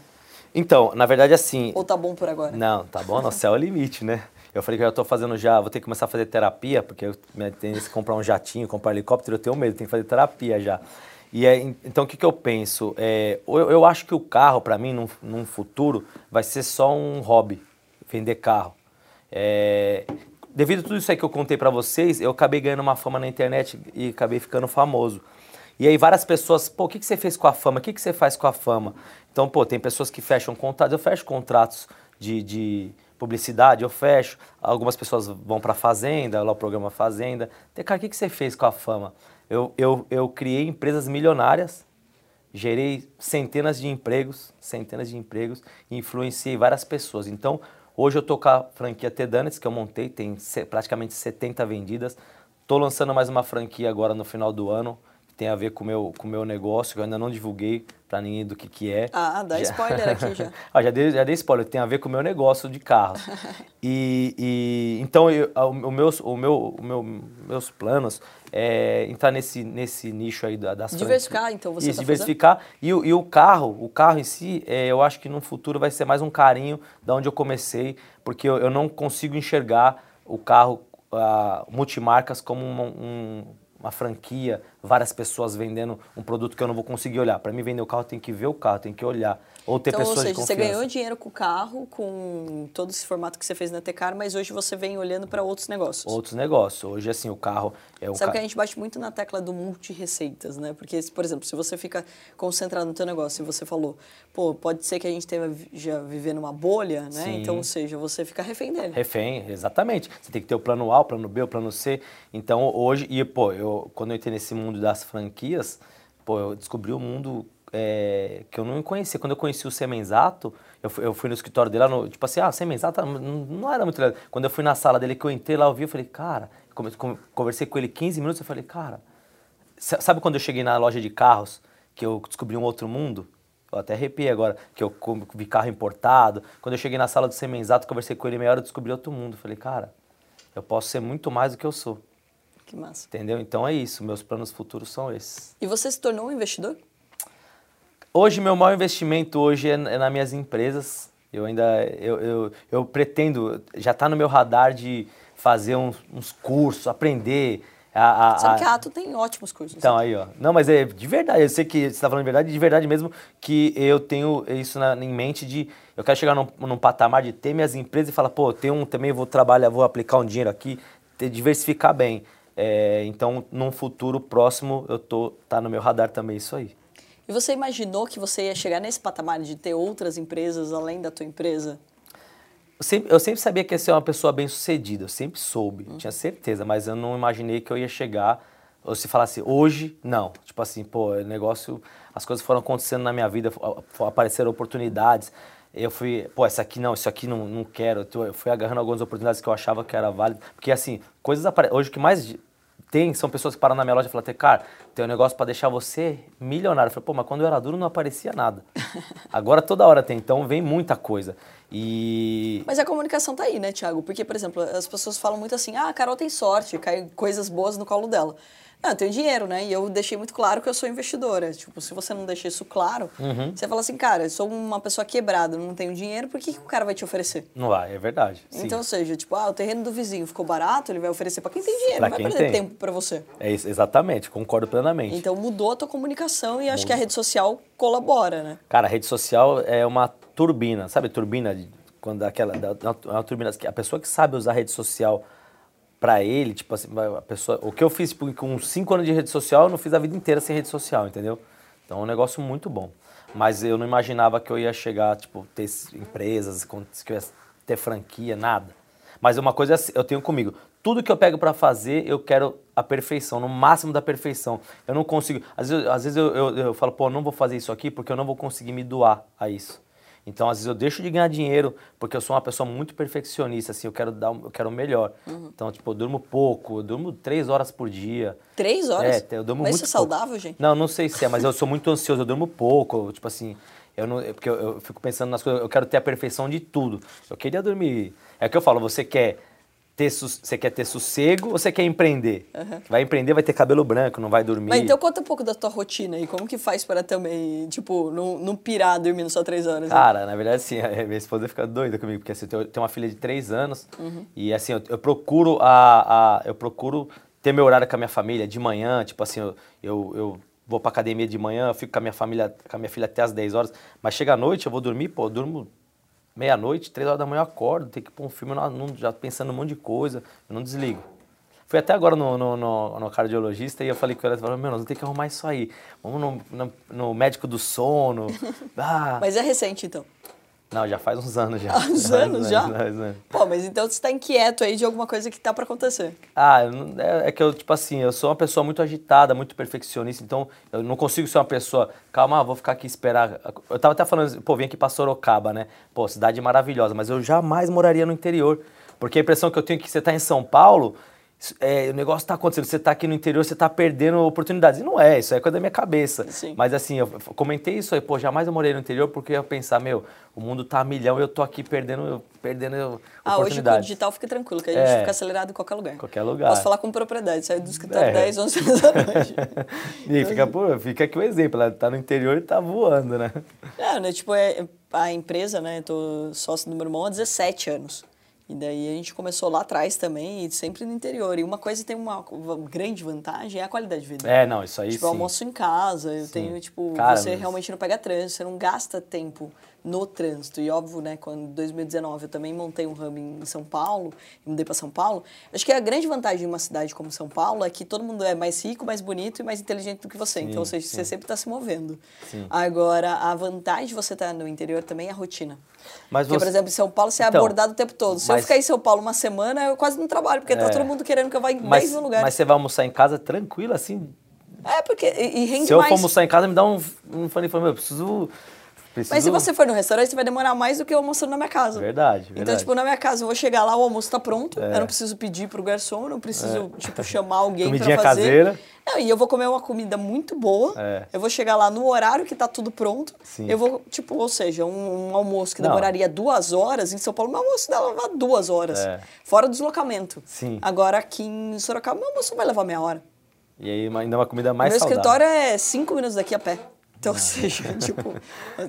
Então, na verdade, assim. Ou tá bom por agora? Não, tá bom, no céu é o limite, né? Eu falei que eu já tô fazendo já, vou ter que começar a fazer terapia, porque eu tenho que comprar um jatinho, comprar um helicóptero, eu tenho medo, tenho que fazer terapia já. E é, então o que, que eu penso? É, eu, eu acho que o carro, para mim, num, num, futuro, vai ser só um hobby, vender carro. É, devido a tudo isso aí que eu contei para vocês, eu acabei ganhando uma fama na internet e acabei ficando famoso. E aí várias pessoas, pô, o que, que você fez com a fama? O que, que você faz com a fama? Então, pô, tem pessoas que fecham contratos, eu fecho contratos de, de publicidade, eu fecho. Algumas pessoas vão para Fazenda, lá o programa Fazenda. Tem, cara, o que, que você fez com a fama? Eu, eu, eu criei empresas milionárias, gerei centenas de empregos, centenas de empregos, influenciei várias pessoas. Então, hoje eu tô com a franquia Tedanes, que eu montei, tem praticamente 70 vendidas. Estou lançando mais uma franquia agora no final do ano, tem a ver com meu, o com meu negócio, que eu ainda não divulguei para ninguém do que, que é. Ah, dá já. spoiler aqui já. ah, já, dei, já dei spoiler, tem a ver com o meu negócio de carro. e, e, então, eu, o, meus, o meu, o meu, meus planos é entrar nesse, nesse nicho aí das Diversificar, então, você Isso, tá diversificar. E, e o carro, o carro em si, é, eu acho que no futuro vai ser mais um carinho da onde eu comecei, porque eu, eu não consigo enxergar o carro uh, multimarcas como um, um uma franquia, várias pessoas vendendo um produto que eu não vou conseguir olhar. Para mim, vender o carro, tem que ver o carro, tem que olhar. Ou ter então, pessoas ou seja, você ganhou dinheiro com o carro, com todo esse formato que você fez na Tecar, mas hoje você vem olhando para outros negócios. Outros negócios. Hoje, assim, o carro é o Sabe que a gente bate muito na tecla do multi-receitas, né? Porque, por exemplo, se você fica concentrado no teu negócio e você falou, pô, pode ser que a gente esteja vivendo uma bolha, né? Sim. Então, ou seja, você fica refém dele. Refém, exatamente. Você tem que ter o plano A, o plano B, o plano C. Então, hoje, e pô, eu, quando eu entrei nesse mundo das franquias, pô, eu descobri o um mundo é, que eu não conhecia. Quando eu conheci o Semenzato, eu fui, eu fui no escritório dele lá, no, tipo assim, ah, Semenzato não, não era muito legal. Quando eu fui na sala dele, que eu entrei lá, eu vi, eu falei, cara, conversei com ele 15 minutos, eu falei, cara, sabe quando eu cheguei na loja de carros, que eu descobri um outro mundo? Eu até arrepiei agora, que eu vi carro importado. Quando eu cheguei na sala do Semenzato, conversei com ele meia hora, eu descobri outro mundo. Eu falei, cara, eu posso ser muito mais do que eu sou. Que massa. Entendeu? Então é isso, meus planos futuros são esses. E você se tornou um investidor? Hoje, meu maior investimento hoje é, é nas minhas empresas. Eu ainda, eu, eu, eu pretendo, já está no meu radar de fazer uns, uns cursos, aprender. A, a, Sabe que a Ato tem ótimos cursos. Então, aí, ó. Não, mas é de verdade, eu sei que você está falando de verdade, de verdade mesmo, que eu tenho isso na, em mente de. Eu quero chegar num, num patamar de ter minhas empresas e falar, pô, tem um também, vou trabalhar, vou aplicar um dinheiro aqui, ter, diversificar bem. É, então, num futuro próximo, eu tô tá no meu radar também isso aí. E você imaginou que você ia chegar nesse patamar de ter outras empresas além da tua empresa? Eu sempre, eu sempre sabia que ia ser uma pessoa bem sucedida, eu sempre soube, hum. tinha certeza, mas eu não imaginei que eu ia chegar, ou se falasse hoje, não. Tipo assim, pô, o negócio, as coisas foram acontecendo na minha vida, apareceram oportunidades. eu fui, pô, essa aqui não, isso aqui não, não quero. Eu fui agarrando algumas oportunidades que eu achava que era válido. Porque assim, coisas aparecem. Hoje o que mais tem são pessoas que param na minha loja e falam, cara, tem um negócio para deixar você milionário. Eu falei, pô, mas quando eu era duro não aparecia nada. Agora toda hora tem, então vem muita coisa. E. Mas a comunicação tá aí, né, Thiago? Porque, por exemplo, as pessoas falam muito assim, ah, a Carol tem sorte, cai coisas boas no colo dela. Não, eu tenho dinheiro, né? E eu deixei muito claro que eu sou investidora. Tipo, se você não deixar isso claro, uhum. você fala assim, cara, eu sou uma pessoa quebrada, não tenho dinheiro, por que, que o cara vai te oferecer? Não vai, é verdade. Sim. Então, ou seja, tipo, ah, o terreno do vizinho ficou barato, ele vai oferecer para quem tem dinheiro, pra não vai perder tem. tempo para você. É isso, exatamente, concordo plenamente. Então mudou a tua comunicação e acho que a rede social colabora, né? Cara, a rede social é uma turbina, sabe turbina? Quando aquela, uma turbina, a pessoa que sabe usar a rede social para ele, tipo assim, a pessoa, o que eu fiz tipo, com cinco anos de rede social, eu não fiz a vida inteira sem rede social, entendeu? Então é um negócio muito bom. Mas eu não imaginava que eu ia chegar, tipo, ter empresas, que eu ia ter franquia, nada. Mas uma coisa eu tenho comigo, tudo que eu pego para fazer, eu quero a perfeição, no máximo da perfeição. Eu não consigo, às vezes, às vezes eu, eu, eu falo, pô, não vou fazer isso aqui porque eu não vou conseguir me doar a isso. Então, às vezes, eu deixo de ganhar dinheiro porque eu sou uma pessoa muito perfeccionista, assim, eu quero dar eu quero o melhor. Uhum. Então, tipo, eu durmo pouco, eu durmo três horas por dia. Três horas? É, eu durmo mas muito isso é saudável, pouco. gente? Não, não sei se é, mas eu sou muito ansioso, eu durmo pouco, tipo assim, eu não, porque eu, eu fico pensando nas coisas, eu quero ter a perfeição de tudo. Eu queria dormir. É o que eu falo, você quer ter você quer ter sossego ou você quer empreender? Uhum. Vai empreender, vai ter cabelo branco, não vai dormir. Mas então conta um pouco da tua rotina aí. Como que faz para também, tipo, não, não pirar dormindo só três horas? Cara, né? na verdade, assim, minha esposa fica doida comigo, porque assim, eu tenho uma filha de três anos uhum. e assim, eu, eu, procuro a, a, eu procuro ter meu horário com a minha família de manhã, tipo assim, eu, eu, eu vou pra academia de manhã, eu fico com a minha família, com a minha filha até as 10 horas, mas chega à noite, eu vou dormir, pô, eu durmo meia-noite, três horas da manhã eu acordo, tenho que pôr um filme, não, já pensando um monte de coisa, eu não desligo. Fui até agora no, no, no, no cardiologista e eu falei com ela, falou, meu, nós vamos ter que arrumar isso aí. Vamos no, no, no médico do sono. Ah. Mas é recente, então? Não, já faz uns anos já. Há uns anos já? Pô, mas então você está inquieto aí de alguma coisa que tá para acontecer. Ah, é, é, que eu, tipo assim, eu sou uma pessoa muito agitada, muito perfeccionista, então eu não consigo ser uma pessoa, calma, vou ficar aqui esperar. Eu tava até falando, pô, vim aqui para Sorocaba, né? Pô, cidade maravilhosa, mas eu jamais moraria no interior. Porque a impressão que eu tenho é que você tá em São Paulo, é, o negócio está acontecendo, você está aqui no interior, você está perdendo oportunidades. E não é, isso é coisa da minha cabeça. Sim. Mas assim, eu comentei isso aí, pô, jamais eu morei no interior porque eu ia pensar, meu, o mundo tá a milhão e eu tô aqui perdendo, perdendo ah, hoje com o digital fica tranquilo, que a gente é, fica acelerado em qualquer lugar. Qualquer lugar. Posso falar com propriedade, saiu do escritório é. 10, 11 horas da noite. e fica, pô, fica aqui o exemplo, ela tá no interior e tá voando, né? É, né, tipo, é, a empresa, né, tô sócio do meu irmão há 17 anos. E daí a gente começou lá atrás também, e sempre no interior. E uma coisa tem uma, grande vantagem é a qualidade de vida. É, não, isso aí tipo, sim. eu almoço em casa, eu sim. tenho, tipo, Cara, você mas... realmente não pega trânsito, você não gasta tempo no trânsito. E óbvio, né, quando em 2019 eu também montei um hub em São Paulo, e mudei para São Paulo. Acho que a grande vantagem de uma cidade como São Paulo é que todo mundo é mais rico, mais bonito e mais inteligente do que você. Sim, então, ou seja, sim. você sempre está se movendo. Sim. Agora, a vantagem de você estar tá no interior também é a rotina. Mas porque, você... por exemplo, em São Paulo você é então, abordado o tempo todo. Se mas... eu ficar em São Paulo uma semana, eu quase não trabalho, porque tá é... tá todo mundo querendo que eu vá em mas, 10 lugares. Mas você vai almoçar em casa tranquilo, assim? É, porque. E, e rende Se eu mais. for almoçar em casa, me dá um. Um fone e meu, eu preciso. Preciso... Mas se você for no restaurante, você vai demorar mais do que eu almoçando na minha casa. Verdade, verdade. Então, tipo, na minha casa, eu vou chegar lá, o almoço tá pronto. É. Eu não preciso pedir pro garçom, não preciso, é. tipo, chamar alguém Comidinha pra fazer. caseira. Não, e eu vou comer uma comida muito boa. É. Eu vou chegar lá no horário que tá tudo pronto. Sim. Eu vou, tipo, ou seja, um, um almoço que não. demoraria duas horas, em São Paulo, meu almoço deve levar duas horas. É. Fora o deslocamento. Sim. Agora aqui em Sorocaba, meu almoço vai levar meia hora. E aí ainda é uma comida mais meu saudável. Meu escritório é cinco minutos daqui a pé. Então, ou seja, tipo,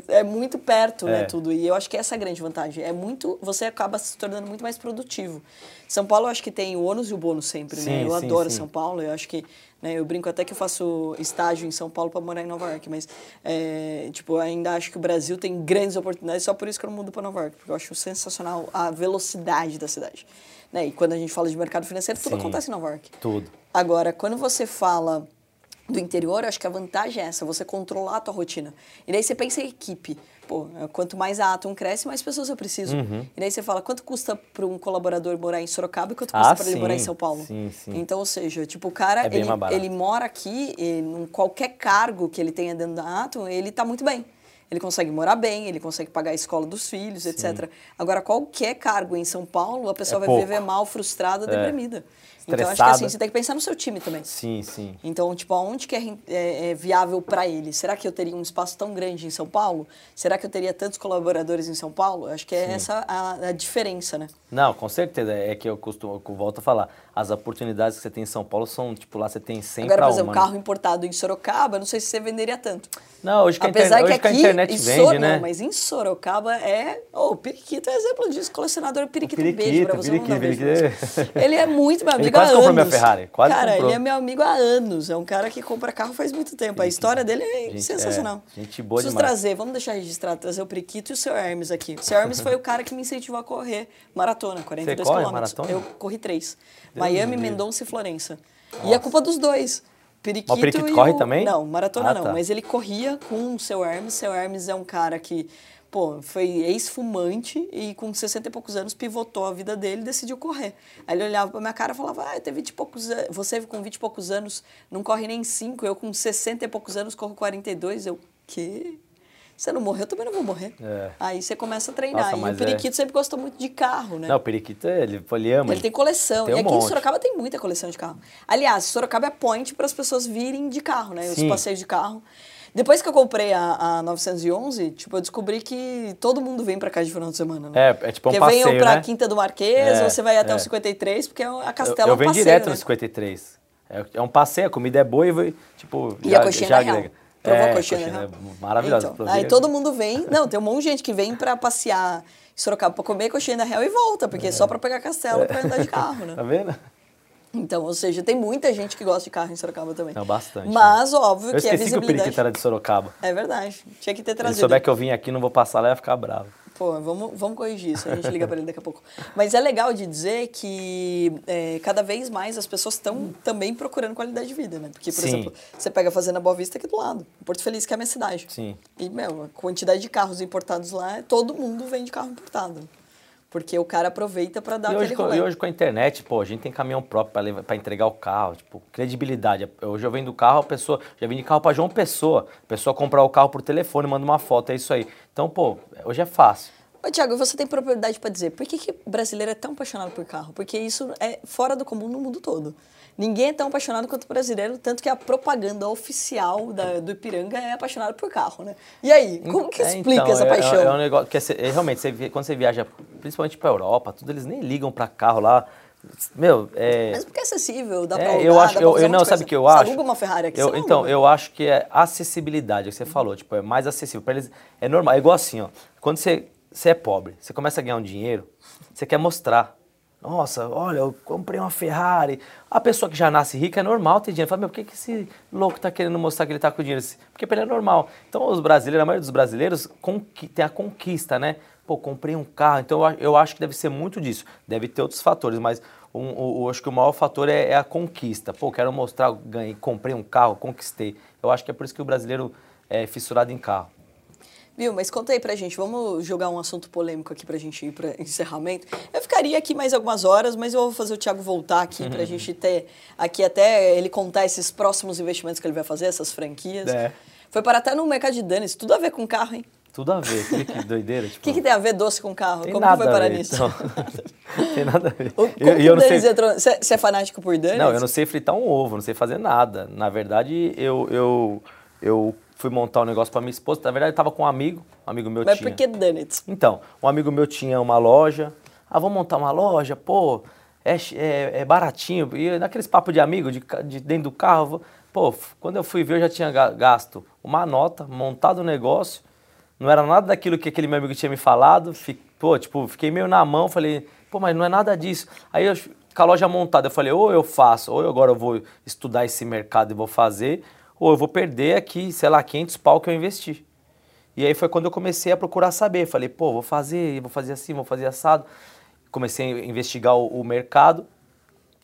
é muito perto, né, é. né, tudo. E eu acho que essa é a grande vantagem. É muito, você acaba se tornando muito mais produtivo. São Paulo, eu acho que tem o ônus e o bônus sempre, né? sim, né? Eu sim, adoro sim. São Paulo, eu acho que, né, eu brinco até que eu faço estágio em São Paulo para morar em Nova York, mas, é, tipo, ainda acho que o Brasil tem grandes oportunidades, só por isso que eu não mudo para Nova York, porque eu acho sensacional a velocidade da cidade. Né? E quando a gente fala de mercado financeiro, tudo acontece em Nova York. Tudo. Agora, quando você fala do interior, eu acho que a vantagem é essa, você controlar a tua rotina. E daí você pensa em equipe. Pô, quanto mais a Atom cresce, mais pessoas eu preciso. Uhum. E daí você fala, quanto custa para um colaborador morar em Sorocaba e quanto custa ah, para ele morar em São Paulo? Sim, sim. Então, ou seja, tipo, o cara, é ele, ele mora aqui, em qualquer cargo que ele tenha dentro da Atom, ele está muito bem. ele consegue morar bem, ele consegue pagar a escola dos filhos, etc. Agora, qualquer cargo em São Paulo, a pessoa É vai pouco. viver mal, frustrada, deprimida. Então, acho que Estressada. assim, você tem que pensar no seu time também. Sim, sim. Então, tipo, aonde que é, é- é viável para ele? Será que eu teria um espaço tão grande em São Paulo? Será que eu teria tantos colaboradores em São Paulo? Acho que é essa a, a diferença, né? Não, com certeza. É que eu costumo, eu volto a falar. As oportunidades que você tem em São Paulo são, tipo, lá você tem 100 Agora, por exemplo, né? carro importado em Sorocaba, não sei se você venderia tanto. Não, hoje que, a, Apesar internet, hoje que que a aqui, internet vende, Sor- né? Não, mas em Sorocaba é... Oh, o Periquito é exemplo disso. Colecionador Periquito, um beijo Periquito, pra você. um Periquito, beijo Periquito. você. Ele é muito meu Ele amigo há quase anos. comprou minha Ferrari, quase Cara, comprou. ele é meu amigo há anos. É um cara que compra carro faz muito tempo. A história dele é Gente, sensacional. é, gente boa Preciso demais. trazer, vamos deixar registrado, trazer o Periquito e o seu Hermes aqui. O seu Hermes foi o cara que me incentivou a correr maratona, 42 corre quilômetros. maratona? Eu corri três. Miami. Mendonça e Florença. E a culpa dos dois. Periquito Mas o Periquito e corre o- também? Não, maratona Ah, não. tá. Mas ele corria com o seu Hermes. Seu Hermes é um cara que, pô, foi ex-fumante e com 60 e poucos anos pivotou a vida dele e decidiu correr. Aí ele olhava pra minha cara e falava, ah, eu tenho 20 e poucos anos, você com 20 e poucos anos não corre nem 5, eu com 60 e poucos anos corro 42. Eu, quê? Você não morreu, eu também não vou morrer. É. Aí você começa a treinar. Nossa, e o mas é- Periquito sempre gostou muito de carro, né? Não, o Periquito, ele, ele ama. Ele tem coleção. Tem e um aqui em monte. Sorocaba tem muita coleção de carro. Aliás, Sorocaba é point para as pessoas virem de carro, né? Os Sim. passeios de carro. Depois que eu comprei a, a 911, tipo, eu descobri que todo mundo vem pra cá de final de semana, né? É, é tipo um porque passeio, venham pra né? Quinta do Marquês, É, ou você vai até é. o 53, porque a Eu, Castela eu é um venho passeio, direto né? no 53. É, é um passeio, a comida é boa e, vai, tipo, E a coxinha da Real. Provou é, a coxinha, da Real? é maravilhosa. Então, aí todo mundo vem. Não, tem um monte de gente que vem pra passear em Sorocaba pra comer coxinha da Real e volta, porque é só pra pegar Castela pra andar de carro, né? Tá vendo? Então, ou seja, tem muita gente que gosta de carro em Sorocaba também. Não, bastante. Mas, óbvio Eu que a esqueci que o visibilidade... Periquito era de Sorocaba. É verdade. Tinha que ter Se trazido. souber que eu vim aqui não vou passar lá, ia ficar bravo. Pô, vamos, vamos corrigir isso. A gente liga para ele daqui a pouco. Mas é legal de dizer que é, cada vez mais as pessoas estão também procurando qualidade de vida, né? Porque, por Sim. exemplo, você pega a Fazenda Boa Vista aqui do lado. Porto Feliz, que é a minha cidade. Sim. E, meu, a quantidade de carros importados lá, todo mundo vende carro importado. Porque o cara aproveita para dar E aquele hoje, com- rolê. e hoje com a internet, pô, a gente tem caminhão próprio para entregar o carro, tipo, credibilidade. Hoje eu vendo carro, a pessoa, já vendi carro para João Pessoa, a pessoa comprar o carro por telefone, manda uma foto, é isso aí. Então, pô, hoje é fácil. Ô, Tiago, você tem propriedade para dizer por que, que brasileiro é tão apaixonado por carro? Porque isso é fora do comum no mundo todo. Ninguém é tão apaixonado quanto o brasileiro, tanto que a propaganda oficial da- do Ipiranga é apaixonado por carro, né? E aí, como que É, explica então, essa é- paixão? É, é um negócio que é, é, realmente, você, quando você viaja, principalmente para Europa, tudo, eles nem ligam para carro lá. Meu, é. Mas porque é acessível, dá pra É, alugar, eu acho, dá pra eu, eu não sabe o que eu Você acho. aluga uma Ferrari aqui, eu, Então, aluga. eu acho que é acessibilidade, é o que você falou, tipo, é mais acessível. Pra eles é normal, é igual assim, ó. Quando você, você é pobre, você começa a ganhar um dinheiro, você quer mostrar. Nossa, olha, eu comprei uma Ferrari. A pessoa que já nasce rica é normal ter dinheiro. Fala, meu, por que, que esse louco tá querendo mostrar que ele tá com dinheiro? Porque pra ele é normal. Então, os brasileiros, a maioria dos brasileiros tem a conquista, né? Pô, comprei um carro. Então, eu, eu acho que deve ser muito disso. Deve ter outros fatores, mas um, o, o- acho que o maior fator é, é a conquista. Pô, quero mostrar, ganhei, comprei um carro, conquistei. Eu acho que é por isso que o brasileiro é fissurado em carro. Viu, mas conta aí pra gente, vamos jogar um assunto polêmico aqui pra gente ir pra encerramento. Eu ficaria aqui mais algumas horas, mas eu vou fazer o Thiago voltar aqui pra gente ter aqui até ele contar esses próximos investimentos que ele vai fazer, essas franquias. É. Foi parar até no mercado de danes, tudo a ver com carro, hein? Tudo a ver. Olha que doideira. O Tipo, que, que tem a ver doce com carro? tem Como nada que foi parar ver, nisso? então. tem nada a ver. O- Como Eu- que eu sei- entrou? Você é fanático por Danis? Não, eu não sei fritar um ovo, não sei fazer nada. Na verdade, eu, eu, eu fui montar um negócio pra minha esposa. Na verdade, eu tava com um amigo, um amigo meu Mas tinha. por que Donuts? Então, um amigo meu tinha uma loja. Ah, vamos montar uma loja? Pô, é, é, é baratinho. E naqueles papos de amigo, de, de dentro do carro, pô, quando eu fui ver, eu já tinha ga- gasto uma nota, montado o negócio. Não era nada daquilo que aquele meu amigo tinha me falado. Fi- pô, tipo, fiquei meio na mão, falei, pô, mas não é nada disso. Aí eu, com a loja montada, eu falei, ou eu faço, ou eu agora eu vou estudar esse mercado e vou fazer, ou eu vou perder aqui, sei lá, 500 pau que eu investi. E aí foi quando eu comecei a procurar saber. Falei, pô, vou fazer, vou fazer assim, vou fazer assado. Comecei a investigar o, o mercado.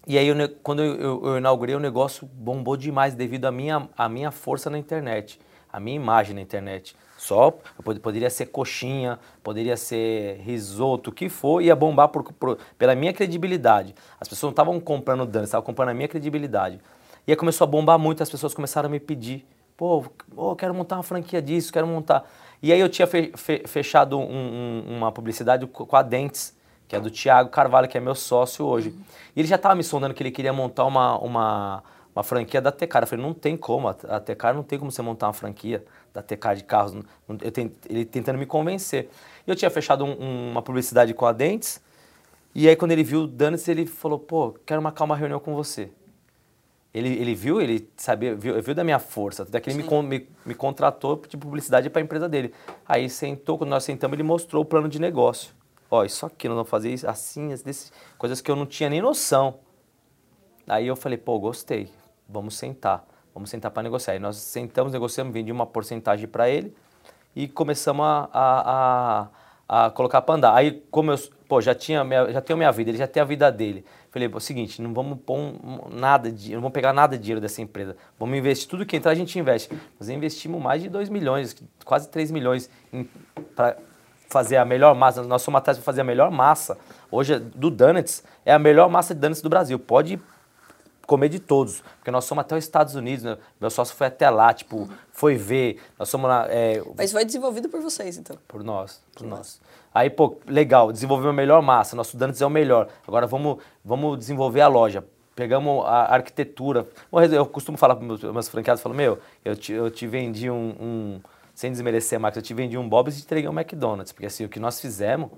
E aí, eu quando eu, eu- inaugurei, o negócio bombou demais devido à minha, à minha força na internet, à minha imagem na internet. Só, eu pod- poderia ser coxinha, poderia ser risoto, o que for, ia bombar por, por- pela minha credibilidade. As pessoas não estavam comprando dança, estavam comprando a minha credibilidade. E aí começou a bombar muito, as pessoas começaram a me pedir, pô, pô, quero montar uma franquia disso, quero montar. E aí eu tinha fe, fe, fechado um, um, uma publicidade com a Dentes, que é do Thiago Carvalho, que é meu sócio hoje. E ele já estava me sondando que ele queria montar uma, uma, uma franquia da Tecar. Eu falei, não tem como, a Tecar não tem como você montar uma franquia da Tecar de carros. Eu tent, ele tentando me convencer. E eu tinha fechado um, uma publicidade com a Dentes, e aí quando ele viu o Danis, ele falou, pô, quero marcar uma reunião com você. Ele, ele viu, ele sabia, viu, viu da minha força, até que ele me, me, me, contratou de publicidade para a empresa dele. Aí sentou, quando nós sentamos, ele mostrou o plano de negócio. Ó, isso aqui, nós vamos fazer isso, assim, desse, coisas que eu não tinha nem noção. Aí eu falei, pô, gostei, vamos sentar, vamos sentar para negociar. Aí nós sentamos, negociamos, vendi uma porcentagem para ele e começamos a, a, a, a colocar para andar. Aí, como eu pô, já tinha minha, já tenho minha vida, ele já tem a vida dele. Falei, pô, é o seguinte, não vamos pôr nada de, não vamos pegar nada de dinheiro dessa empresa. Vamos investir tudo que entrar a gente investe. Nós investimos mais de 2 milhões, quase 3 milhões para fazer a melhor massa. Nós somos atrás para fazer a melhor massa. Hoje do Donuts é a melhor massa de donuts do Brasil. Pode comer de todos, porque nós somos até os Estados Unidos, né? meu sócio foi até lá, tipo, foi ver, nós somos lá... É, Mas foi desenvolvido por vocês, então? Por nós, por, por nós. nós. Aí, pô, legal, desenvolvemos a melhor massa, nosso Dantes é o melhor. Agora vamos, vamos desenvolver a loja. Pegamos a arquitetura. Eu costumo falar para meus, meus franqueados, falo, meu, eu te, eu te vendi um, um, sem desmerecer a marca, eu te vendi um Bob's e te entreguei um McDonald's. Porque assim, o que nós fizemos,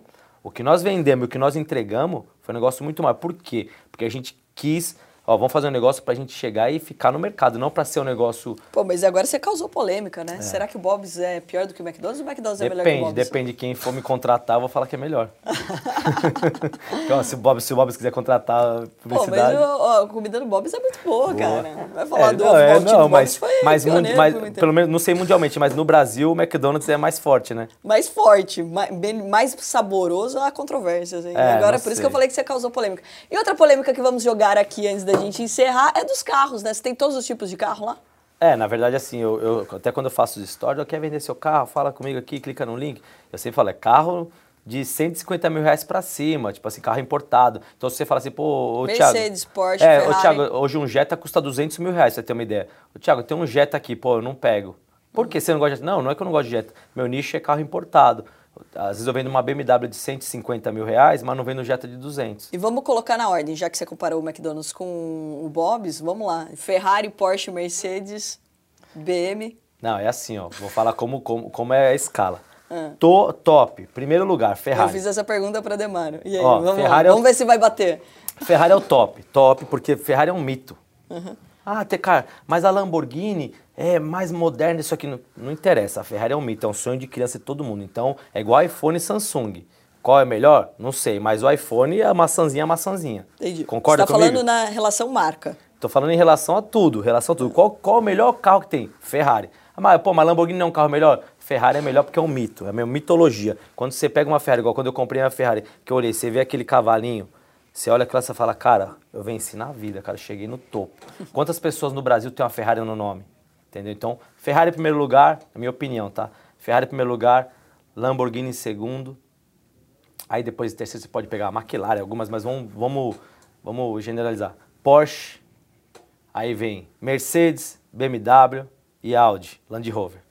o que nós vendemos e o que nós entregamos foi um negócio muito maior. Por quê? Porque a gente quis ó, vamos fazer um negócio para a gente chegar e ficar no mercado, não para ser um negócio. Pô, mas agora você causou polêmica, né? É. Será que o Bob's é pior do que o McDonald's ou o McDonald's depende, é melhor que o Bob's? Depende de quem for me contratar, eu vou falar que é melhor. então, se o Bob's, se o Bob's quiser contratar publicidade. Pô, mas ó, a comida do Bob's é muito boa, boa. cara. Vai falar é, do não, é, não, mas, mas, mundi, mas pelo menos não sei mundialmente, mas no Brasil o McDonald's é mais forte, né? Mais forte, mais, mais saboroso há controvérsias. Hein? É, Agora, por sei. isso que eu falei que você causou polêmica. E outra polêmica que vamos jogar aqui antes da gente encerrar é dos carros, né? Você tem todos os tipos de carro lá? É, na verdade, assim, eu, eu até quando eu faço os stories, eu quero vender seu carro, fala comigo aqui, clica no link. Eu sempre falo, é carro de 150 mil reais para cima, tipo assim, carro importado. Então você fala assim, pô, ô, Mercedes, Thiago, Porsche, é, Ferrari. Ô, Thiago, hoje um Jetta custa 200 mil reais, pra você ter uma ideia. Ô, Thiago, tem um Jetta aqui, pô, eu não pego. Por que você não gosta de Jetta? Não, não é que eu não gosto de Jetta. Meu nicho é carro importado. Às vezes eu vendo uma BMW de 150 mil reais, mas não vendo um Jetta de 200. E vamos colocar na ordem, já que você comparou o McDonald's com o Bob's, vamos lá. Ferrari, Porsche, Mercedes, BM. Não, é assim, ó. Vou falar como, como, como é a escala. Ah. Tô, top. Primeiro lugar, Ferrari. Eu fiz essa pergunta para Demaro. E aí, ó, vamos, Ferrari é o... vamos ver se vai bater. Ferrari é o top. Top, porque Ferrari é um mito. Uhum. Ah, Tecar, mas a Lamborghini é mais moderna, isso aqui não, não interessa. A Ferrari é um mito, é um sonho de criança de todo mundo. Então, é igual iPhone e Samsung. Qual é melhor? Não sei, mas o iPhone é a maçãzinha, a maçãzinha. Entendi. Concorda Você tá comigo? falando na relação marca. Tô falando em relação a tudo, relação a tudo. Qual, qual o melhor carro que tem? Ferrari. Ah, mas, pô, mas Lamborghini não é um carro melhor? Ferrari é melhor porque é um mito, é uma mitologia. Quando você pega uma Ferrari, igual quando eu comprei a Ferrari, que eu olhei, você vê aquele cavalinho, você olha aquilo e fala, cara, eu venci na vida, cara, cheguei no topo. Quantas pessoas no Brasil têm uma Ferrari no nome? Entendeu? Então, Ferrari em primeiro lugar, na minha opinião, tá? Ferrari em primeiro lugar, Lamborghini em segundo. Aí depois em terceiro você pode pegar a McLaren, algumas, mas vamos, vamos, vamos generalizar. Porsche, aí vem Mercedes, BMW e Audi, Land Rover.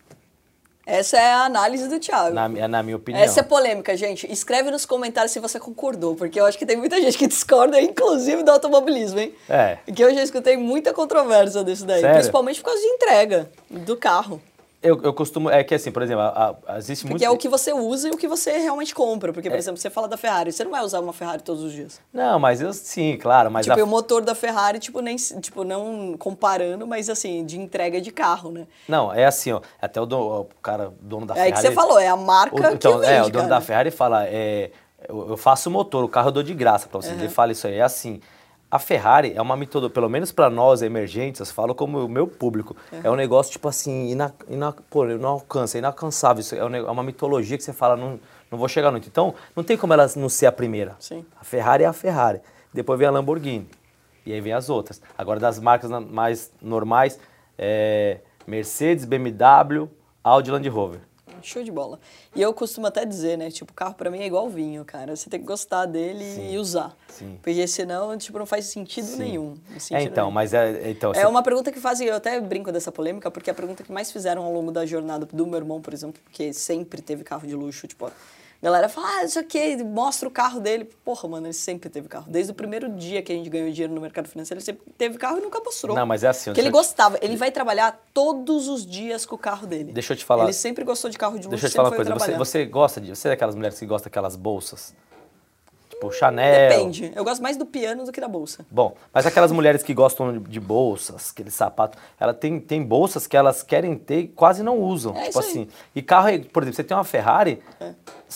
Essa é a análise do Thiago. Na, na, minha opinião. Essa é polêmica, gente. Escreve nos comentários se você concordou, porque eu acho que tem muita gente que discorda, inclusive do automobilismo, hein? É. Que eu já escutei muita controvérsia disso daí, Sério? principalmente por causa de entrega do carro. Eu, eu costumo. É que assim, por exemplo, a, a, existe porque muito. é o que você usa e o que você realmente compra. Porque, por é. exemplo, você fala da Ferrari, você não vai usar uma Ferrari todos os dias. Não, mas eu sim, claro. Mas tipo, a... o motor da Ferrari, tipo, nem, tipo, não comparando, mas assim, de entrega de carro, né? Não, é assim, ó. Até o, do, o cara, dono da é Ferrari. É que você falou, é a marca o, então, que vende, É, o dono cara. da Ferrari fala, é, eu, faço o motor, o carro eu dou de graça pra vocês. Uhum. Ele fala isso aí, é assim. A Ferrari é uma metodologia, pelo menos para nós emergentes, eu falo como o meu público, uhum. é um negócio tipo assim, ina, ina, pô, não alcança, é inalcançável. Isso é, é uma mitologia que você fala, não, não vou chegar muito. Então, não tem como ela não ser a primeira. Sim. A Ferrari é a Ferrari. Depois vem a Lamborghini. E aí vem as outras. Agora, das marcas mais normais, é Mercedes, BMW, Audi Land Rover. Show de bola. E eu costumo até dizer, né? Tipo, carro pra mim é igual vinho, cara. Você tem que gostar dele Sim. e usar. Sim. Porque senão, tipo, não faz sentido Sim. nenhum. É, Sentido então, nenhum. mas é. Então, É você- uma pergunta que fazem, eu até brinco dessa polêmica, porque é a pergunta que mais fizeram ao longo da jornada do meu irmão, por exemplo, que sempre teve carro de luxo, tipo, a galera fala, ah, isso aqui, mostra o carro dele. Porra, mano, ele sempre teve carro. Desde o primeiro dia que a gente ganhou dinheiro no mercado financeiro, ele sempre teve carro e nunca mostrou. Não, mas é assim, Porque ele eu- gostava, ele vai trabalhar todos os dias com o carro dele. Deixa eu te falar- Ele sempre gostou de carro de luxo, Deixa eu te falar uma coisa. Você, você gosta de. Você é daquelas mulheres que gostam daquelas bolsas? Tipo, Chanel. Depende. Eu gosto mais do piano do que da bolsa. Bom, mas aquelas mulheres que gostam de bolsas, aqueles sapatos, ela tem, tem bolsas que elas querem ter e quase não usam. É tipo isso aí. assim. E carro, é- por exemplo, você tem uma Ferrari,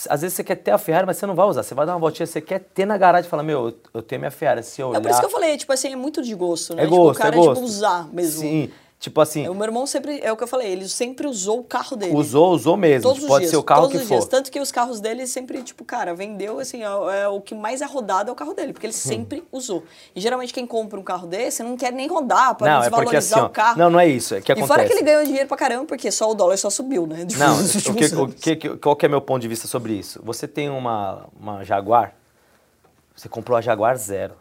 às vezes você quer ter a Ferrari, mas você não vai usar. Você vai dar uma voltinha, você quer ter na garagem e falar, meu, eu, tenho minha Ferrari. Se eu olhar. É por isso que eu falei, tipo assim, é muito de gosto, né? É tipo, gosto, o cara é gosto. tipo usar mesmo. Sim, tipo assim, O meu irmão sempre, é o que eu falei, ele sempre usou o carro dele. usou, usou mesmo. Todos os Pode dias, ser o carro todos que os for. dias. Tanto que os carros dele sempre, tipo, cara, vendeu, assim, é, é o que mais é rodado é o carro dele, porque ele sempre usou. E geralmente quem compra um carro desse não quer nem rodar pra Não, é porque desvalorizar assim, ó, o carro. não, não é isso, é que E fora acontece. que ele ganhou dinheiro pra caramba, porque só o dólar só subiu, né? Não, o que, o que- qual que é meu ponto de vista sobre isso? Você tem uma, uma Jaguar, você comprou a Jaguar Zero,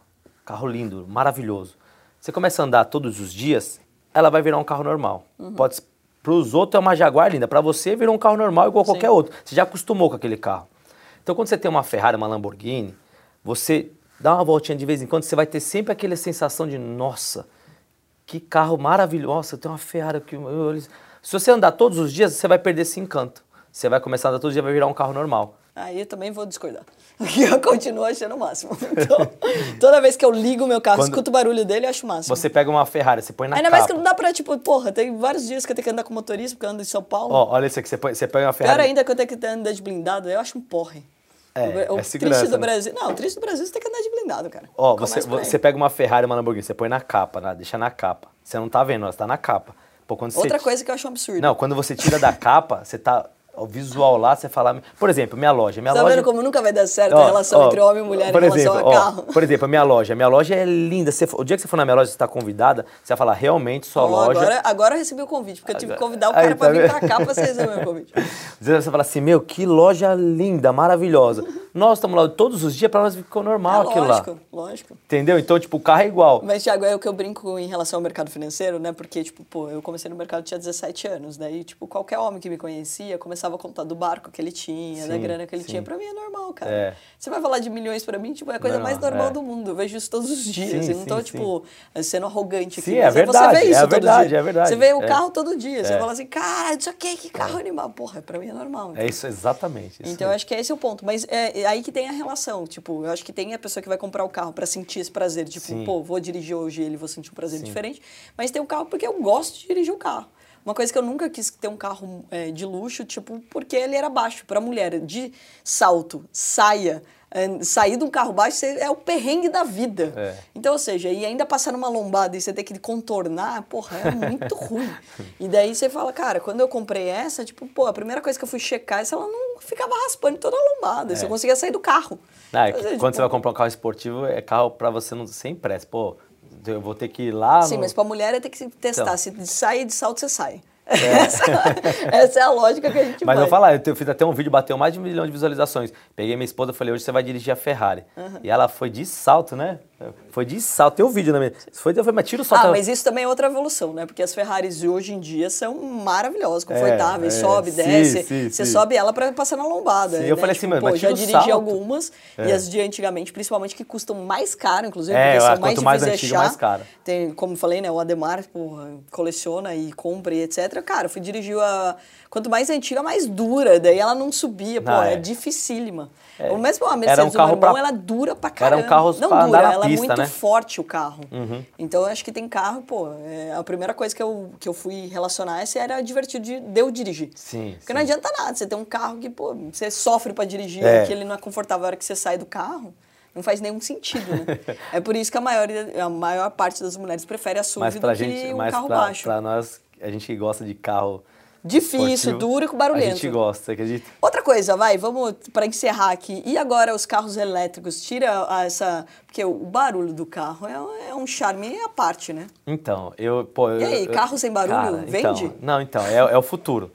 carro lindo, maravilhoso. Você começa a andar todos os dias, ela vai virar um carro normal. Uhum. Pode para os outros é uma Jaguar linda, para você virou um carro normal igual qualquer outro. Você já acostumou com aquele carro. Então quando você tem uma Ferrari, uma Lamborghini, você dá uma voltinha de vez em quando, você vai ter sempre aquela sensação de nossa, que carro maravilhoso. Tenho uma Ferrari eu- Se você andar todos os dias, você vai perder esse encanto. Você vai começar a andar todos os dias, vai virar um carro normal. Aí eu também vou discordar. Porque eu continuo achando o máximo. Então, toda vez que eu ligo o meu carro, Quando- escuto o barulho dele, eu acho o máximo. Você pega uma Ferrari, você põe na Ainda capa. mais que não dá pra, tipo, porra, tem vários dias que eu tenho que andar com motorista, porque eu ando em São Paulo. Ó, olha isso aqui, você, põe, você pega uma Pior Ferrari. ainda que eu tenho que andar de blindado, eu acho um porre. É, o é triste segurança, do né? Brasil. Não, o triste do Brasil você tem que andar de blindado, cara. Ó, Começa você, você pega uma Ferrari, uma Lamborghini, você põe na capa, né? deixa na capa. Você não tá vendo, ela tá na capa. Pô, você Outra ti- coisa que eu acho um absurdo. Não, quando você tira da capa, você tá. O visual lá, você fala. Por exemplo, minha loja. Minha tá loja... vendo como nunca vai dar certo Ó, a relação ó, entre homem e mulher por em relação exemplo, a ó, carro? por exemplo, a minha loja. Minha loja é linda. Você o dia que você for na minha loja, você está convidada, você vai falar, realmente, sua Ó, loja. Agora, agora eu recebi o convite, porque eu tive que convidar o cara tá pra vir pra cá pra você receber o meu convite. Você fala assim, meu, que loja linda, maravilhosa. Nós estamos lá todos os dias, para nós ficou normal é, aquilo lógico, lá. lógico. Entendeu? Então, tipo, o carro é igual. Mas, Thiago, é o que eu brinco em relação ao mercado financeiro, né? Porque, tipo, pô, eu comecei no mercado tinha 17 anos. Daí, tipo, qualquer homem que me conhecia começava a contar do barco que ele tinha, da Sim, grana que ele sim. tinha. Pra mim é normal, cara. É. Você vai falar de milhões pra mim, tipo, é a coisa Não, mais normal é. do mundo. Eu vejo isso todos os dias. Sim, eu não tô, tipo, sendo arrogante aqui. Sim, é mas verdade, Você vê isso é todo verdade, dia. é verdade. Você vê o É. carro todo dia. Você É. fala assim, cara, isso aqui, que carro animal. Porra, pra mim é normal. É isso, exatamente. isso Então, eu acho que esse é o ponto. Mas é, é aí que tem a relação. Tipo, eu acho que tem a pessoa que vai comprar o carro pra sentir esse prazer. Tipo, pô, vou dirigir hoje ele, vou sentir um prazer diferente. Mas tem o carro porque eu gosto de dirigir o carro. Uma coisa que eu nunca quis ter um carro é, de luxo, tipo, porque ele era baixo. Pra mulher, de salto, saia, é, sair de um carro baixo você- é o perrengue da vida. É. Então, ou seja, e ainda passar numa lombada e você ter que contornar, porra, é muito ruim. E daí você fala, cara, quando eu comprei essa, tipo, pô, a primeira coisa que eu fui checar é se ela não ficava raspando toda a lombada, se eu conseguia sair do carro. Ah, é que seja, quando tipo, você vai comprar um carro esportivo, é carro pra você não sem pressa. Pô, eu vou ter que ir lá. Sim, no- mas pra mulher é ter que testar. Então. Se sair de salto, você sai. Essa, essa é a lógica que a gente Mas vai. eu vou falar, eu fiz até um vídeo, bateu mais de um milhão de visualizações. Peguei minha esposa e falei, hoje você vai dirigir a Ferrari. E ela foi de salto, né? Foi de salto. Tem o vídeo na minha. Foi, falei, mas tira o salto. Ah, Ela- mas isso também é outra evolução, né? Porque as Ferraris de hoje em dia são maravilhosas, confortáveis, é, sobe, sim, desce. sim, você sim. sobe ela pra passar na lombada. Sim, né? eu falei assim, Tipo, pô, mas já dirigi salto. algumas, e É. as de antigamente, principalmente, que custam mais caro, inclusive, É, porque são mais difíceis de antiga, achar. mais caro. Tem, como eu falei, né? O Ademar, porra, coleciona e compra e etc. Cara, eu fui dirigir a. Quanto mais antiga, mais dura. Daí ela não subia, pô, Não, é, é. dificílima. É. O mesmo a Era Mercedes um do meu carro pra- ela dura pra Era caramba. um carro não pra dura, ela é pista, muito né? Uhum. forte o carro. Então eu acho que tem carro, pô, é, a primeira coisa que eu, que eu fui relacionar essa era divertido de, de eu dirigir. Sim, Porque sim. não adianta nada, você tem um carro que, pô, você sofre pra dirigir, É. que ele não é confortável a hora que você sai do carro. Não faz nenhum sentido, né? é por isso que a, maioria, a maior parte das mulheres prefere a SUV Mas do que gente, um mas carro pra, baixo. pra nós, a gente que gosta de carro. Difícil, esportivo, duro e com A barulhento. gente gosta, acredita? Outra coisa, vai, vamos para encerrar aqui. E agora os carros elétricos? Tira a- essa. Porque o barulho do carro é, é um charme à parte, né? Então, eu. Pô, E aí, eu- carro sem barulho, Cara, vende? Então, não, então, é, é o futuro.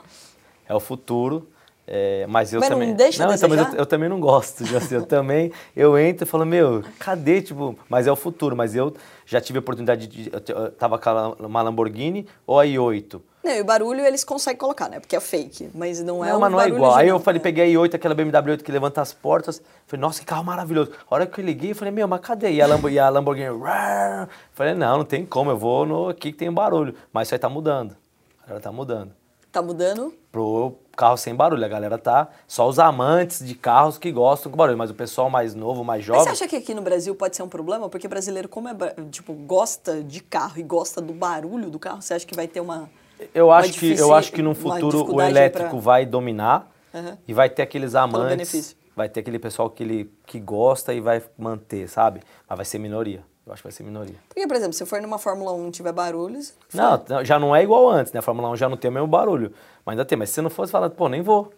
É o futuro. É, mas eu Mas não também. deixa a então, mas eu, eu também não gosto. assim, eu também. Eu entro e falo, meu, cadê? Tipo, mas é o futuro. Mas eu já tive a oportunidade de. Eu, te- eu tava com a- uma Lamborghini ou a i8. Não, e o barulho eles conseguem colocar, né? Porque é fake, mas não é Não, um mas não é igual. Aí eu falei, né? peguei a i8, aquela BMW 8 que levanta as portas. Falei, nossa, que carro maravilhoso. A hora que eu liguei, eu falei, meu, mas cadê? E a, Lambo, e a Lamborghini, "Rar". falei, não, não tem como, eu vou no aqui que tem barulho. Mas isso aí tá mudando. A galera tá mudando. Tá mudando? Pro carro sem barulho. A galera tá. Só os amantes de carros que gostam com barulho. Mas o pessoal mais novo, mais Mas jovem. você acha que aqui no Brasil pode ser um problema? Porque brasileiro, como é, tipo, gosta de carro e gosta do barulho do carro, você acha que vai ter uma. Eu acho, que, eu acho que no futuro o elétrico pra- vai dominar Aham. e vai ter aqueles amantes, vai ter aquele pessoal que, ele, que gosta e vai manter, sabe? Mas vai ser minoria. Eu acho que vai ser minoria. Porque, por exemplo, se for numa Fórmula 1 e tiver barulhos. Não, já não é igual antes, né? A Fórmula 1 já não tem o mesmo barulho. Mas ainda tem. Mas se você não fosse falando, pô, nem vou.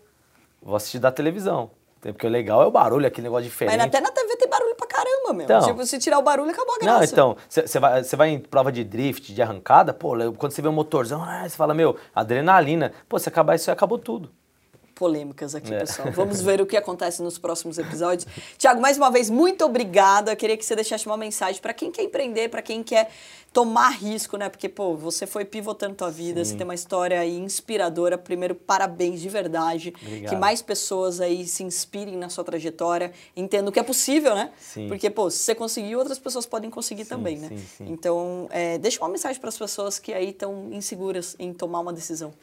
Vou assistir da televisão. Porque o legal é o barulho, aquele negócio diferente. Mas até na TV caramba, meu. Então. tipo, se tirar o barulho, acabou a graça. Não, então, você vai, cê vai em prova de drift, de arrancada, pô, quando você vê um motorzão, você fala, meu, adrenalina. Pô, se acabar isso aí, acabou tudo. Polêmicas aqui, É. pessoal. Vamos ver o que acontece nos próximos episódios. Tiago, mais uma vez, muito obrigada. Eu queria que você deixasse uma mensagem para quem quer empreender, para quem quer tomar risco, né? Porque, pô, você foi pivotando tua vida, você tem uma história aí inspiradora. Primeiro, parabéns de verdade. Obrigado. Que mais pessoas aí se inspirem na sua trajetória, entendam que é possível, né? Sim. Porque, pô, se você conseguiu, outras pessoas podem conseguir também, né? sim, sim. Então, é, deixa uma mensagem para as pessoas que aí estão inseguras em tomar uma decisão.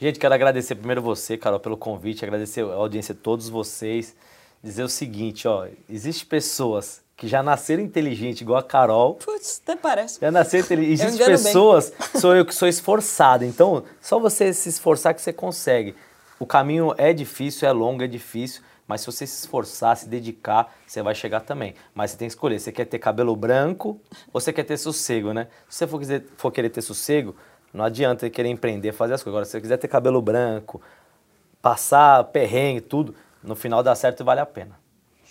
Gente, quero agradecer primeiro você, Carol, pelo convite, agradecer a audiência de todos vocês. Dizer o seguinte, ó, existem pessoas que já nasceram inteligentes, igual a Carol, Putz, até parece. Já nasceu inteligente. Existem engano bem. pessoas, sou eu que sou esforçado. Então, só você se esforçar que você consegue. O caminho é difícil, é longo, é difícil, mas se você se esforçar, se dedicar, você vai chegar também. Mas você tem que escolher. Você quer ter cabelo branco ou você quer ter sossego, né? Se você for, quiser- for querer ter sossego, não adianta querer empreender, fazer as coisas. Agora, se você quiser ter cabelo branco, passar perrengue, tudo, no final dá certo e vale a pena.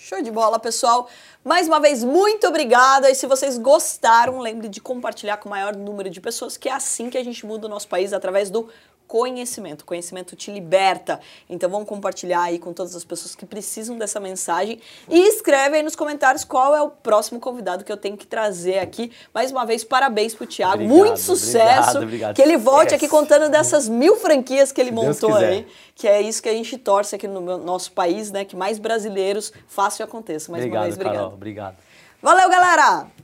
Show de bola, pessoal. Mais uma vez, muito obrigada. E se vocês gostaram, lembre de compartilhar com o maior número de pessoas, que é assim que a gente muda o nosso país através do conhecimento. Conhecimento te liberta. Então vamos compartilhar aí com todas as pessoas que precisam dessa mensagem. E escreve aí nos comentários qual é o próximo convidado que eu tenho que trazer aqui. Mais uma vez, parabéns pro Thiago. Obrigado, Muito sucesso. obrigado, obrigado. Que ele volte aqui contando dessas mil franquias que ele montou aí. Que é isso que a gente torce aqui no nosso país, né? Que mais brasileiros façam e aconteça. Mais uma obrigado, vez, obrigado. Carol. Obrigado. Valeu, galera!